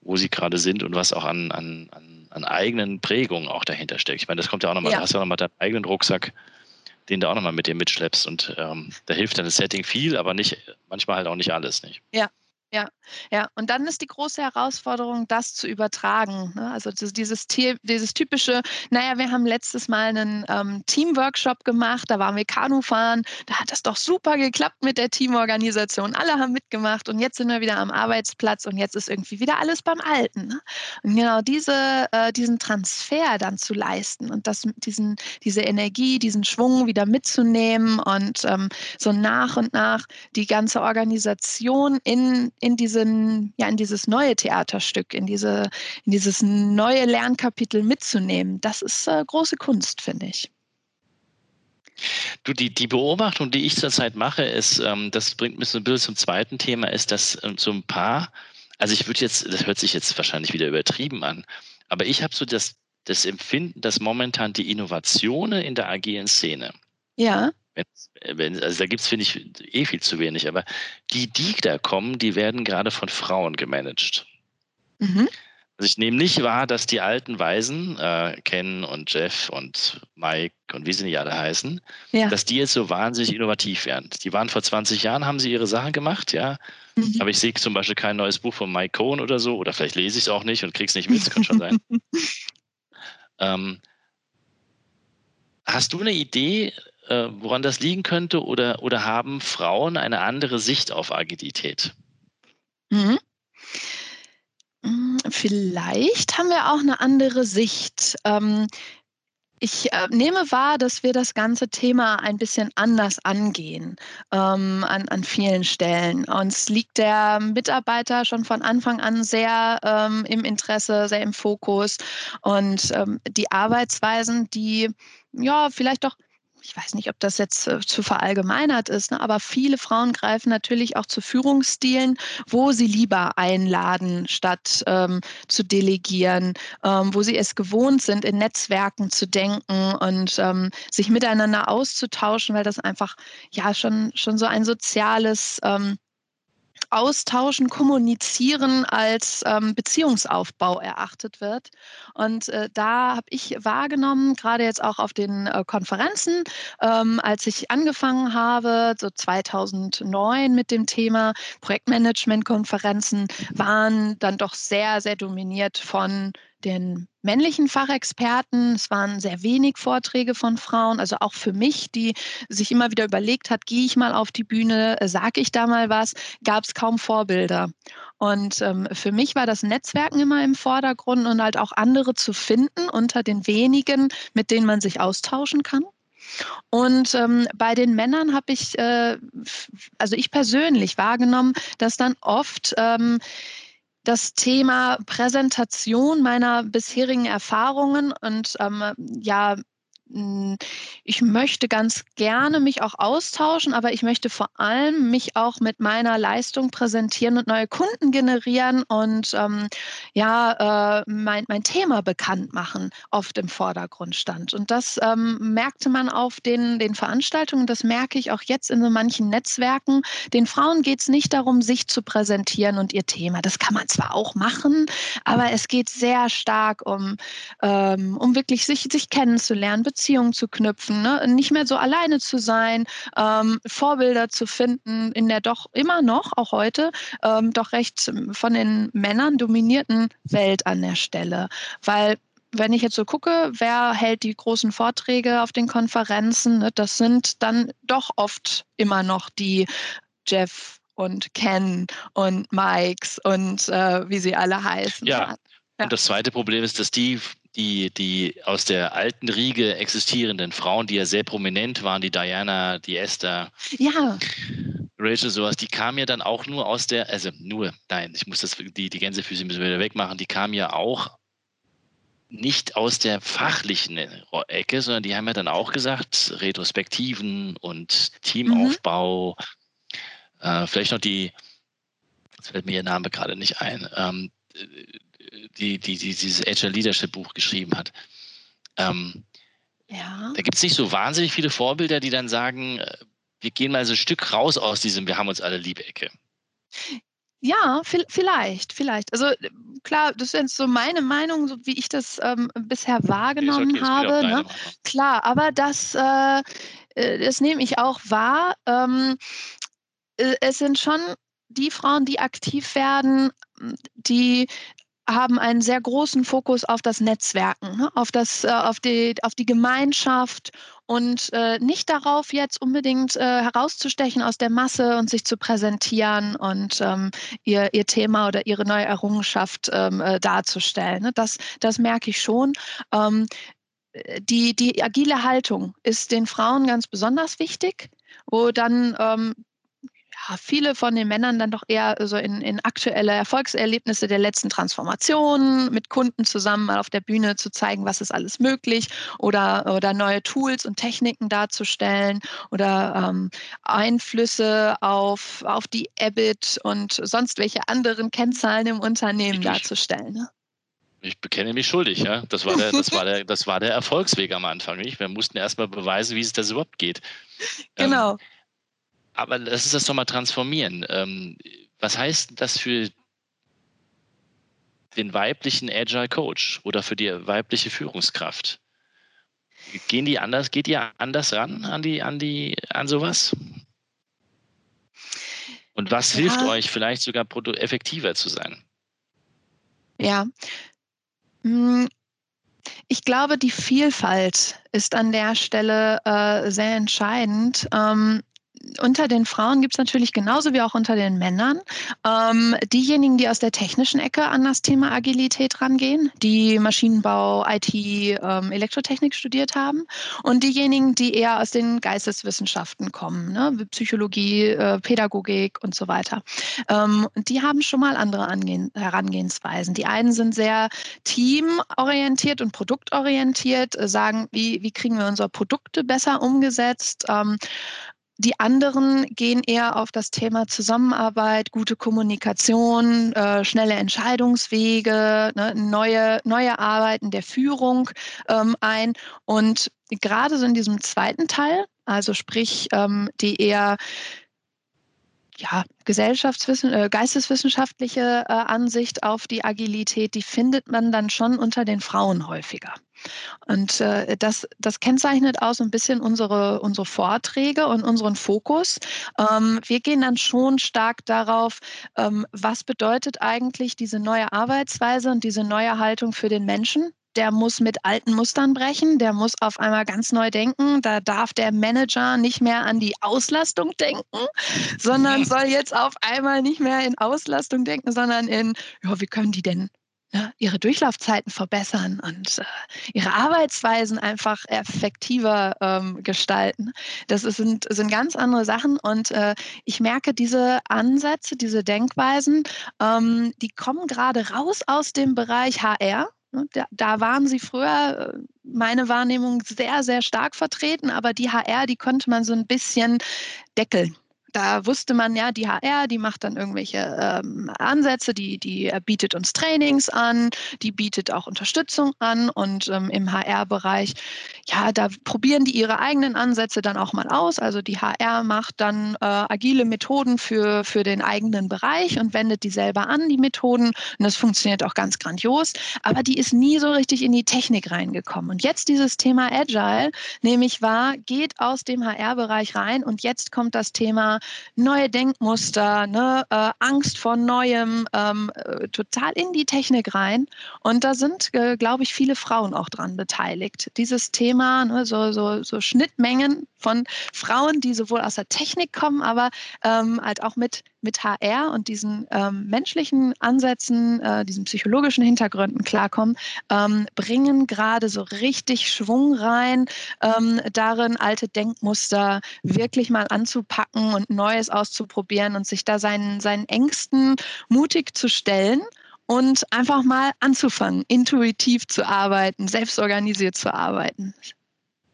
wo sie gerade sind und was auch an, an, an, eigenen Prägungen auch dahinter steckt. Ich meine, das kommt ja auch nochmal, ja. du hast ja nochmal deinen eigenen Rucksack, den du auch nochmal mit dir mitschleppst und ähm, da hilft dann das Setting viel, aber nicht, manchmal halt auch nicht alles, nicht? Ja, ja, ja. Und dann ist die große Herausforderung, das zu übertragen. Ne? Also dieses, dieses typische, naja, wir haben letztes Mal einen ähm, Teamworkshop gemacht, da waren wir Kanufahren, da hat das doch super geklappt mit der Teamorganisation. Alle haben mitgemacht und jetzt sind wir wieder am Arbeitsplatz und jetzt ist irgendwie wieder alles beim Alten. Ne? Und genau diese, äh, diesen Transfer dann zu leisten und das, diesen, diese Energie, diesen Schwung wieder mitzunehmen und ähm, so nach und nach die ganze Organisation in in diesen, ja, in dieses neue Theaterstück, in diese, in dieses neue Lernkapitel mitzunehmen, das ist äh, große Kunst, finde ich. Du, die, die Beobachtung, die ich zurzeit mache, ist, ähm, das bringt mich so ein bisschen zum zweiten Thema, ist, dass ähm, so ein paar, also ich würde jetzt, das hört sich jetzt wahrscheinlich wieder übertrieben an, aber ich habe so das, das Empfinden, dass momentan die Innovationen in der agilen Szene, ja wenn, also da gibt es, finde ich, eh viel zu wenig, aber die, die da kommen, die werden gerade von Frauen gemanagt. Mhm. Also ich nehme nicht wahr, dass die alten Weisen, äh, Ken und Jeff und Mike und wie sie nicht alle heißen, ja. dass die jetzt so wahnsinnig innovativ werden. Die waren vor 20 Jahren, haben sie ihre Sachen gemacht, ja. Mhm. Aber ich sehe zum Beispiel kein neues Buch von Mike Cohn oder so, oder vielleicht lese ich es auch nicht und kriege es nicht mit, das kann schon sein. ähm, hast du eine Idee, äh, woran das liegen könnte oder, oder haben Frauen eine andere Sicht auf Agilität? Mhm. Hm, vielleicht haben wir auch eine andere Sicht. Ähm, ich äh, nehme wahr, dass wir das ganze Thema ein bisschen anders angehen ähm, an, an vielen Stellen. Uns liegt der Mitarbeiter schon von Anfang an sehr ähm, im Interesse, sehr im Fokus. Und ähm, die Arbeitsweisen, die ja vielleicht doch ich weiß nicht, ob das jetzt äh, zu verallgemeinert ist, ne, aber viele Frauen greifen natürlich auch zu Führungsstilen, wo sie lieber einladen, statt ähm, zu delegieren, ähm, wo sie es gewohnt sind, in Netzwerken zu denken und ähm, sich miteinander auszutauschen, weil das einfach ja schon, schon so ein soziales ähm, Austauschen, Kommunizieren als ähm, Beziehungsaufbau erachtet wird. Und äh, da habe ich wahrgenommen, gerade jetzt auch auf den äh, Konferenzen, ähm, als ich angefangen habe, so 2009 mit dem Thema Projektmanagement-Konferenzen, waren dann doch sehr, sehr dominiert von den männlichen Fachexperten. Es waren sehr wenig Vorträge von Frauen. Also auch für mich, die sich immer wieder überlegt hat, gehe ich mal auf die Bühne, äh, sage ich da mal was, gab es kaum Vorbilder. Und ähm, für mich war das Netzwerken immer im Vordergrund und halt auch andere zu finden unter den wenigen, mit denen man sich austauschen kann. Und ähm, bei den Männern habe ich, äh, also ich persönlich wahrgenommen, dass dann oft ähm, das Thema Präsentation meiner bisherigen Erfahrungen und ähm, ja, ich möchte ganz gerne mich auch austauschen, aber ich möchte vor allem mich auch mit meiner Leistung präsentieren und neue Kunden generieren und ähm, ja, äh, mein, mein Thema bekannt machen, oft im Vordergrund stand. Und das ähm, merkte man auf den, den Veranstaltungen, das merke ich auch jetzt in so manchen Netzwerken. Den Frauen geht es nicht darum, sich zu präsentieren und ihr Thema. Das kann man zwar auch machen, aber es geht sehr stark um, ähm, um wirklich sich, sich kennenzulernen, Beziehungen zu knüpfen, ne? nicht mehr so alleine zu sein, ähm, Vorbilder zu finden in der doch immer noch, auch heute, ähm, doch recht von den Männern dominierten Welt an der Stelle. Weil wenn ich jetzt so gucke, wer hält die großen Vorträge auf den Konferenzen, ne, das sind dann doch oft immer noch die Jeff und Ken und Mikes und äh, wie sie alle heißen. Ja. ja. Und das zweite Problem ist, dass die die, die aus der alten Riege existierenden Frauen, die ja sehr prominent waren, die Diana, die Esther, ja. Rachel, sowas, die kamen ja dann auch nur aus der, also nur, nein, ich muss das, die, die Gänsefüße müssen wir wieder wegmachen, die kamen ja auch nicht aus der fachlichen Ecke, sondern die haben ja dann auch gesagt, Retrospektiven und Teamaufbau, mhm. äh, vielleicht noch die, jetzt fällt mir ihr Name gerade nicht ein, ähm, die, die, die dieses Agile Leadership Buch geschrieben hat. Ähm, ja. Da gibt es nicht so wahnsinnig viele Vorbilder, die dann sagen, äh, wir gehen mal so ein Stück raus aus diesem Wir haben uns alle liebe Ecke. Ja, vielleicht, vielleicht. Also klar, das ist jetzt so meine Meinung, so wie ich das ähm, bisher wahrgenommen okay, habe. Ne? Klar, aber das, äh, äh, das nehme ich auch wahr. Ähm, äh, es sind schon die Frauen, die aktiv werden, die haben einen sehr großen Fokus auf das Netzwerken, ne? auf, das, äh, auf, die, auf die Gemeinschaft und äh, nicht darauf, jetzt unbedingt äh, herauszustechen aus der Masse und sich zu präsentieren und ähm, ihr, ihr Thema oder ihre neue Errungenschaft ähm, äh, darzustellen. Ne? Das, das merke ich schon. Ähm, die, die agile Haltung ist den Frauen ganz besonders wichtig, wo dann ja, viele von den Männern dann doch eher so in, in aktuelle Erfolgserlebnisse der letzten Transformationen mit Kunden zusammen mal auf der Bühne zu zeigen, was ist alles möglich oder, oder neue Tools und Techniken darzustellen oder ähm, Einflüsse auf, auf die EBIT und sonst welche anderen Kennzahlen im Unternehmen ich, darzustellen. Ne? Ich bekenne mich schuldig, ja. Das war der, das war der, das war der Erfolgsweg am Anfang. Nicht? Wir mussten erstmal beweisen, wie es das überhaupt geht. Genau. Ähm, aber lass uns das doch mal transformieren. Ähm, was heißt das für den weiblichen Agile Coach oder für die weibliche Führungskraft? Gehen die anders, geht ihr anders ran an die, an die, an sowas? Und was ja. hilft euch vielleicht sogar effektiver zu sein? Ja. Hm, ich glaube, die Vielfalt ist an der Stelle äh, sehr entscheidend. Ähm, unter den Frauen gibt es natürlich genauso wie auch unter den Männern ähm, diejenigen, die aus der technischen Ecke an das Thema Agilität rangehen, die Maschinenbau, IT, ähm, Elektrotechnik studiert haben und diejenigen, die eher aus den Geisteswissenschaften kommen, ne? Psychologie, äh, Pädagogik und so weiter. Ähm, die haben schon mal andere Angehen Herangehensweisen. Die einen sind sehr teamorientiert und produktorientiert, äh, sagen, wie, wie kriegen wir unsere Produkte besser umgesetzt. Die anderen gehen eher auf das Thema Zusammenarbeit, gute Kommunikation, äh, schnelle Entscheidungswege, ne, neue, neue Arbeiten der Führung ähm, ein. Und gerade so in diesem zweiten Teil, also sprich ähm, die eher ja, Gesellschaftswissen, äh, geisteswissenschaftliche äh, Ansicht auf die Agilität, die findet man dann schon unter den Frauen häufiger. Und äh, das, das kennzeichnet auch so ein bisschen unsere, unsere Vorträge und unseren Fokus. Ähm, wir gehen dann schon stark darauf, ähm, was bedeutet eigentlich diese neue Arbeitsweise und diese neue Haltung für den Menschen der muss mit alten Mustern brechen, der muss auf einmal ganz neu denken. Da darf der Manager nicht mehr an die Auslastung denken, sondern soll jetzt auf einmal nicht mehr in Auslastung denken, sondern in, ja, wie können die denn ne, ihre Durchlaufzeiten verbessern und äh, ihre Arbeitsweisen einfach effektiver ähm, gestalten. Das ist, sind, sind ganz andere Sachen und äh, ich merke, diese Ansätze, diese Denkweisen, ähm, die kommen gerade raus aus dem Bereich HR Ne, da, da, waren sie früher, äh, meine Wahrnehmung, sehr, sehr stark vertreten, aber die HR, die konnte man so ein bisschen deckeln da wusste man ja, die HR, die macht dann irgendwelche ähm, Ansätze, die, die äh, bietet uns Trainings an, die bietet auch Unterstützung an und ähm, im HR-Bereich, ja, da probieren die ihre eigenen Ansätze dann auch mal aus. Also die HR macht dann äh, agile Methoden für, für den eigenen Bereich und wendet die selber an, die Methoden. Und das funktioniert auch ganz grandios, aber die ist nie so richtig in die Technik reingekommen. Und jetzt dieses Thema Agile, nehme ich wahr, geht aus dem HR-Bereich rein und jetzt kommt das Thema neue Denkmuster, ne, äh, Angst vor Neuem, ähm, äh, total in die Technik rein. Und da sind, äh, glaube ich, viele Frauen auch dran beteiligt. Dieses Thema, ne, so, so, so Schnittmengen von Frauen, die sowohl aus der Technik kommen, aber ähm, halt auch mit, mit HR und diesen ähm, menschlichen Ansätzen, äh, diesen psychologischen Hintergründen klarkommen, ähm, bringen gerade so richtig Schwung rein, ähm, darin alte Denkmuster wirklich mal anzupacken und Neues auszuprobieren und sich da seinen, seinen Ängsten mutig zu stellen und einfach mal anzufangen, intuitiv zu arbeiten, selbstorganisiert zu arbeiten.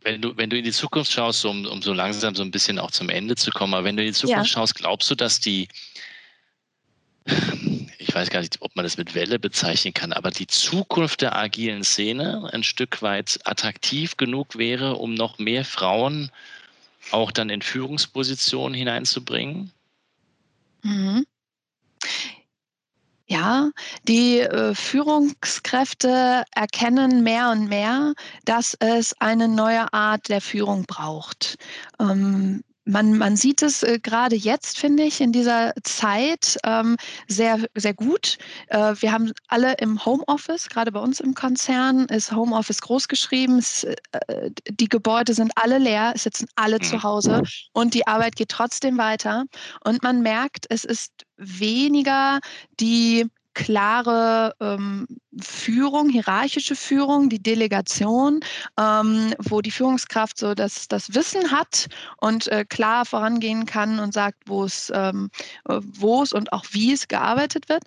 Wenn du, wenn du in die Zukunft schaust, um, um so langsam so ein bisschen auch zum Ende zu kommen, aber wenn du in die Zukunft ja. schaust, glaubst du, dass die, ich weiß gar nicht, ob man das mit Welle bezeichnen kann, aber die Zukunft der agilen Szene ein Stück weit attraktiv genug wäre, um noch mehr Frauen auch dann in Führungspositionen hineinzubringen? Mhm. Ja, die äh, Führungskräfte erkennen mehr und mehr, dass es eine neue Art der Führung braucht. Ähm, man, man sieht es äh, gerade jetzt, finde ich, in dieser Zeit ähm, sehr, sehr gut. Äh, wir haben alle im Homeoffice, gerade bei uns im Konzern ist Homeoffice großgeschrieben. Es, äh, die Gebäude sind alle leer, es sitzen alle zu mhm. Hause und die Arbeit geht trotzdem weiter. Und man merkt, es ist weniger die klare ähm, Führung, hierarchische Führung, die Delegation, ähm, wo die Führungskraft so das, das Wissen hat und äh, klar vorangehen kann und sagt, wo es, ähm, äh, und auch wie es gearbeitet wird.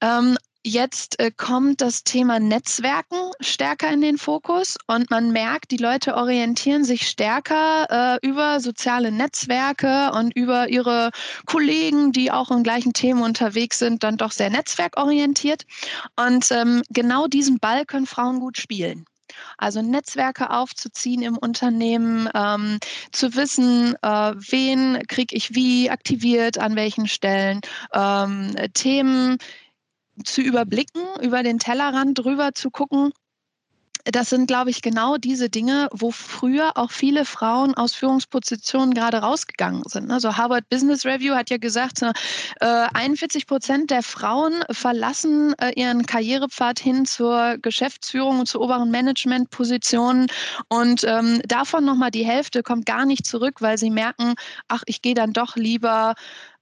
Ähm, Jetzt äh, kommt das Thema Netzwerken stärker in den Fokus und man merkt, die Leute orientieren sich stärker äh, über soziale Netzwerke und über ihre Kollegen, die auch in gleichen Themen unterwegs sind, dann doch sehr netzwerkorientiert. Und ähm, genau diesen Ball können Frauen gut spielen. Also Netzwerke aufzuziehen im Unternehmen, ähm, zu wissen, äh, wen kriege ich wie aktiviert, an welchen Stellen, ähm, Themen zu überblicken, über den Tellerrand drüber zu gucken. Das sind, glaube ich, genau diese Dinge, wo früher auch viele Frauen aus Führungspositionen gerade rausgegangen sind. Also Harvard Business Review hat ja gesagt, 41 äh, Prozent der Frauen verlassen äh, ihren Karrierepfad hin zur Geschäftsführung und zu oberen Managementpositionen. Und ähm, davon nochmal die Hälfte kommt gar nicht zurück, weil sie merken, ach, ich gehe dann doch lieber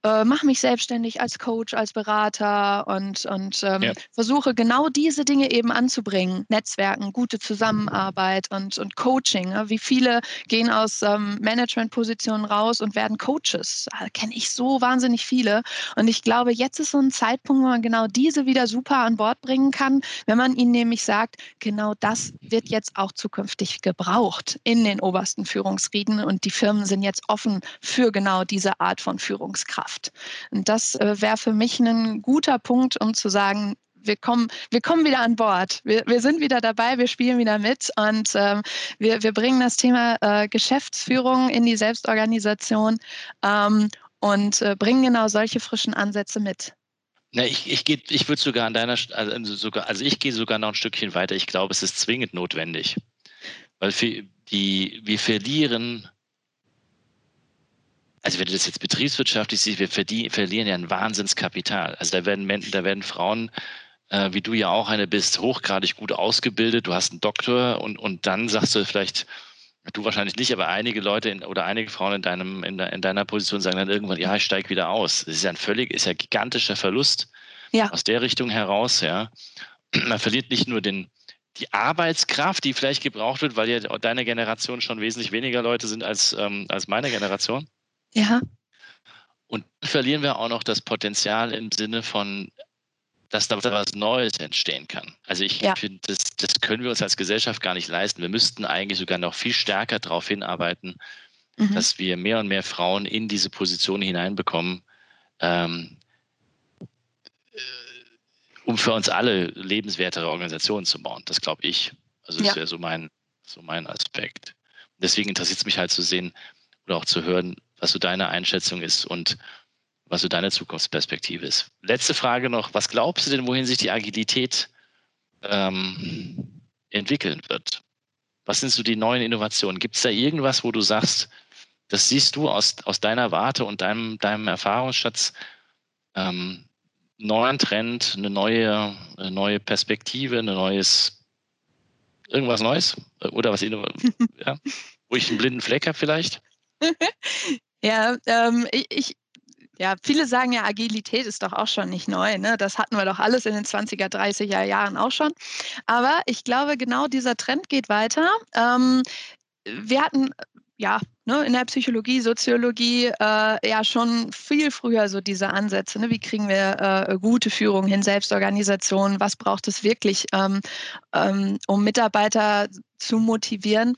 äh, mache mich selbstständig als Coach, als Berater und, und ähm, ja. versuche genau diese Dinge eben anzubringen. Netzwerken, gute Zusammenarbeit und, und Coaching. Ja. Wie viele gehen aus ähm, Managementpositionen raus und werden Coaches? Da kenne ich so wahnsinnig viele. Und ich glaube, jetzt ist so ein Zeitpunkt, wo man genau diese wieder super an Bord bringen kann, wenn man ihnen nämlich sagt, genau das wird jetzt auch zukünftig gebraucht in den obersten Führungsrieden und die Firmen sind jetzt offen für genau diese Art von Führungskraft. Kraft. Und das äh, wäre für mich ein guter Punkt, um zu sagen, wir kommen, wir kommen wieder an Bord. Wir, wir sind wieder dabei, wir spielen wieder mit und ähm, wir, wir bringen das Thema äh, Geschäftsführung in die Selbstorganisation ähm, und äh, bringen genau solche frischen Ansätze mit. Na, ich, ich, ich würde sogar an deiner, also, sogar, also ich gehe sogar noch ein Stückchen weiter. Ich glaube, es ist zwingend notwendig. Weil für die, wir verlieren, also wenn du das jetzt betriebswirtschaftlich siehst, wir verlieren ja ein Wahnsinnskapital. Also da werden, da werden Frauen, äh, wie du ja auch eine bist, hochgradig gut ausgebildet, du hast einen Doktor und, und dann sagst du vielleicht, Du wahrscheinlich nicht, aber einige Leute in, oder einige Frauen in, deinem, in, in deiner Position sagen dann irgendwann, ja, ich steige wieder aus. Das ist ja ein völlig, ist ja gigantischer Verlust ja. aus der Richtung heraus, ja. Man verliert nicht nur den, die Arbeitskraft, die vielleicht gebraucht wird, weil ja deine Generation schon wesentlich weniger Leute sind als, ähm, als meine Generation. Ja. Und verlieren wir auch noch das Potenzial im Sinne von dass da was Neues entstehen kann. Also ich ja. finde, das, das können wir uns als Gesellschaft gar nicht leisten. Wir müssten eigentlich sogar noch viel stärker darauf hinarbeiten, mhm. dass wir mehr und mehr Frauen in diese Position hineinbekommen, ähm, äh, um für uns alle lebenswertere Organisationen zu bauen. Das glaube ich. Also das ja. wäre so mein, so mein Aspekt. Deswegen interessiert es mich halt zu sehen oder auch zu hören, was so deine Einschätzung ist und was so deine Zukunftsperspektive ist. Letzte Frage noch, was glaubst du denn, wohin sich die Agilität ähm, entwickeln wird? Was sind so die neuen Innovationen? Gibt es da irgendwas, wo du sagst, das siehst du aus, aus deiner Warte und deinem, deinem Erfahrungsschatz, ähm, neuen Trend, eine neue, eine neue Perspektive, ein neues, irgendwas Neues? Oder was, ja, wo ich einen blinden Fleck habe vielleicht? ja, ähm, ich, ja, viele sagen ja, Agilität ist doch auch schon nicht neu. Ne? Das hatten wir doch alles in den 20er, 30er Jahren auch schon. Aber ich glaube, genau dieser Trend geht weiter. Ähm, wir hatten ja, ne, in der Psychologie, Soziologie äh, ja schon viel früher so diese Ansätze. Ne? Wie kriegen wir äh, gute Führung hin, Selbstorganisation? Was braucht es wirklich, ähm, ähm, um Mitarbeiter zu motivieren?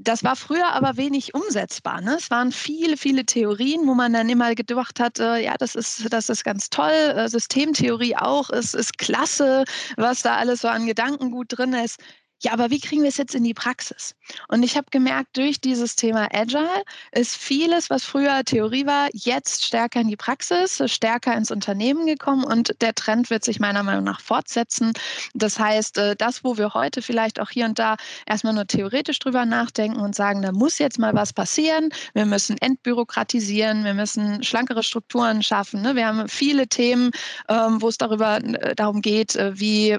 Das war früher aber wenig umsetzbar. Ne? Es waren viele, viele Theorien, wo man dann immer gedacht hat, äh, ja, das ist, das ist ganz toll. Äh, Systemtheorie auch, es ist klasse, was da alles so an Gedankengut drin ist ja, aber wie kriegen wir es jetzt in die Praxis? Und ich habe gemerkt, durch dieses Thema Agile ist vieles, was früher Theorie war, jetzt stärker in die Praxis, stärker ins Unternehmen gekommen und der Trend wird sich meiner Meinung nach fortsetzen. Das heißt, äh, das, wo wir heute vielleicht auch hier und da erstmal nur theoretisch drüber nachdenken und sagen, da muss jetzt mal was passieren, wir müssen entbürokratisieren, wir müssen schlankere Strukturen schaffen. Ne? Wir haben viele Themen, ähm, wo es darüber äh, darum geht, äh, wie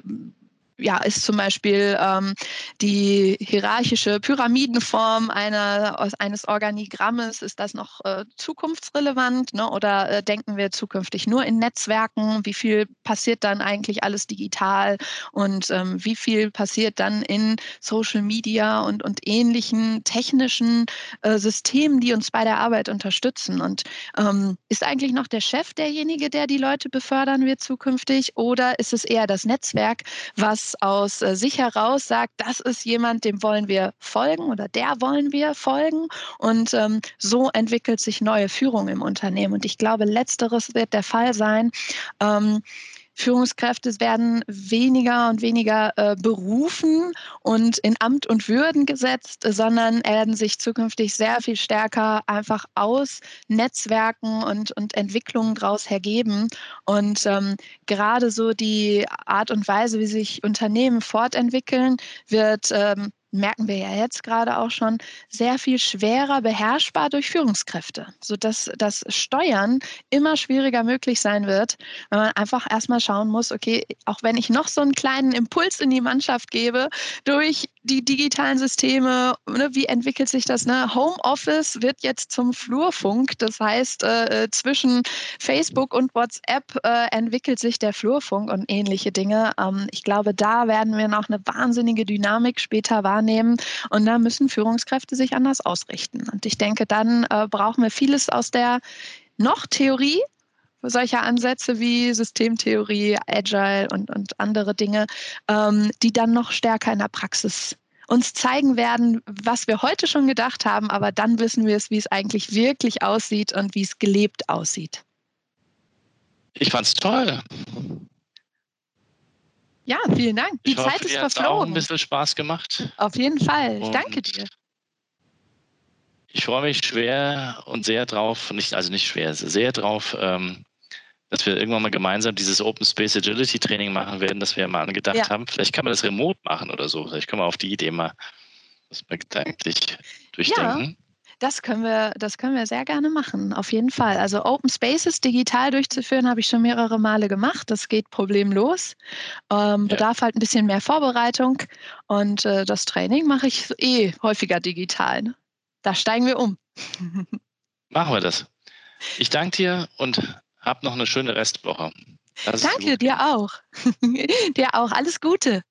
ja, ist zum Beispiel ähm, die hierarchische Pyramidenform einer, eines Organigrammes, ist das noch äh, zukunftsrelevant ne? oder äh, denken wir zukünftig nur in Netzwerken? Wie viel passiert dann eigentlich alles digital und ähm, wie viel passiert dann in Social Media und, und ähnlichen technischen äh, Systemen, die uns bei der Arbeit unterstützen? Und ähm, ist eigentlich noch der Chef derjenige, der die Leute befördern wird zukünftig oder ist es eher das Netzwerk, was aus äh, sich heraus sagt, das ist jemand, dem wollen wir folgen oder der wollen wir folgen. Und ähm, so entwickelt sich neue Führung im Unternehmen. Und ich glaube, letzteres wird der Fall sein. Ähm, Führungskräfte werden weniger und weniger äh, berufen und in Amt und Würden gesetzt, sondern werden sich zukünftig sehr viel stärker einfach aus Netzwerken und, und Entwicklungen daraus hergeben. Und ähm, gerade so die Art und Weise, wie sich Unternehmen fortentwickeln, wird ähm, merken wir ja jetzt gerade auch schon, sehr viel schwerer beherrschbar durch Führungskräfte, sodass das Steuern immer schwieriger möglich sein wird, wenn man einfach erstmal schauen muss, okay, auch wenn ich noch so einen kleinen Impuls in die Mannschaft gebe, durch die digitalen Systeme, ne, wie entwickelt sich das? Ne? Homeoffice wird jetzt zum Flurfunk, das heißt, äh, äh, zwischen Facebook und WhatsApp äh, entwickelt sich der Flurfunk und ähnliche Dinge. Ähm, ich glaube, da werden wir noch eine wahnsinnige Dynamik später wahrnehmen und da müssen Führungskräfte sich anders ausrichten. Und ich denke, dann äh, brauchen wir vieles aus der noch Theorie, solcher Ansätze wie Systemtheorie, Agile und, und andere Dinge, ähm, die dann noch stärker in der Praxis uns zeigen werden, was wir heute schon gedacht haben, aber dann wissen wir es, wie es eigentlich wirklich aussieht und wie es gelebt aussieht. Ich fand's toll. Ja, vielen Dank. Die ich Zeit hoffe, ist verflogen. Auch ein bisschen Spaß gemacht. Auf jeden Fall. Ich danke dir. Ich freue mich schwer und sehr drauf, nicht, also nicht schwer, sehr drauf, ähm, dass wir irgendwann mal gemeinsam dieses Open Space Agility Training machen werden, das wir ja mal angedacht ja. haben. Vielleicht kann man das remote machen oder so. Vielleicht können wir auf die Idee mal das mal gedanklich durchdenken. Ja. Das können wir, das können wir sehr gerne machen, auf jeden Fall. Also Open Spaces digital durchzuführen, habe ich schon mehrere Male gemacht. Das geht problemlos. Ähm, ja. Bedarf halt ein bisschen mehr Vorbereitung. Und äh, das Training mache ich eh häufiger digital. Ne? Da steigen wir um. Machen wir das. Ich danke dir und hab noch eine schöne Restwoche. Danke, dir auch. dir auch. Alles Gute.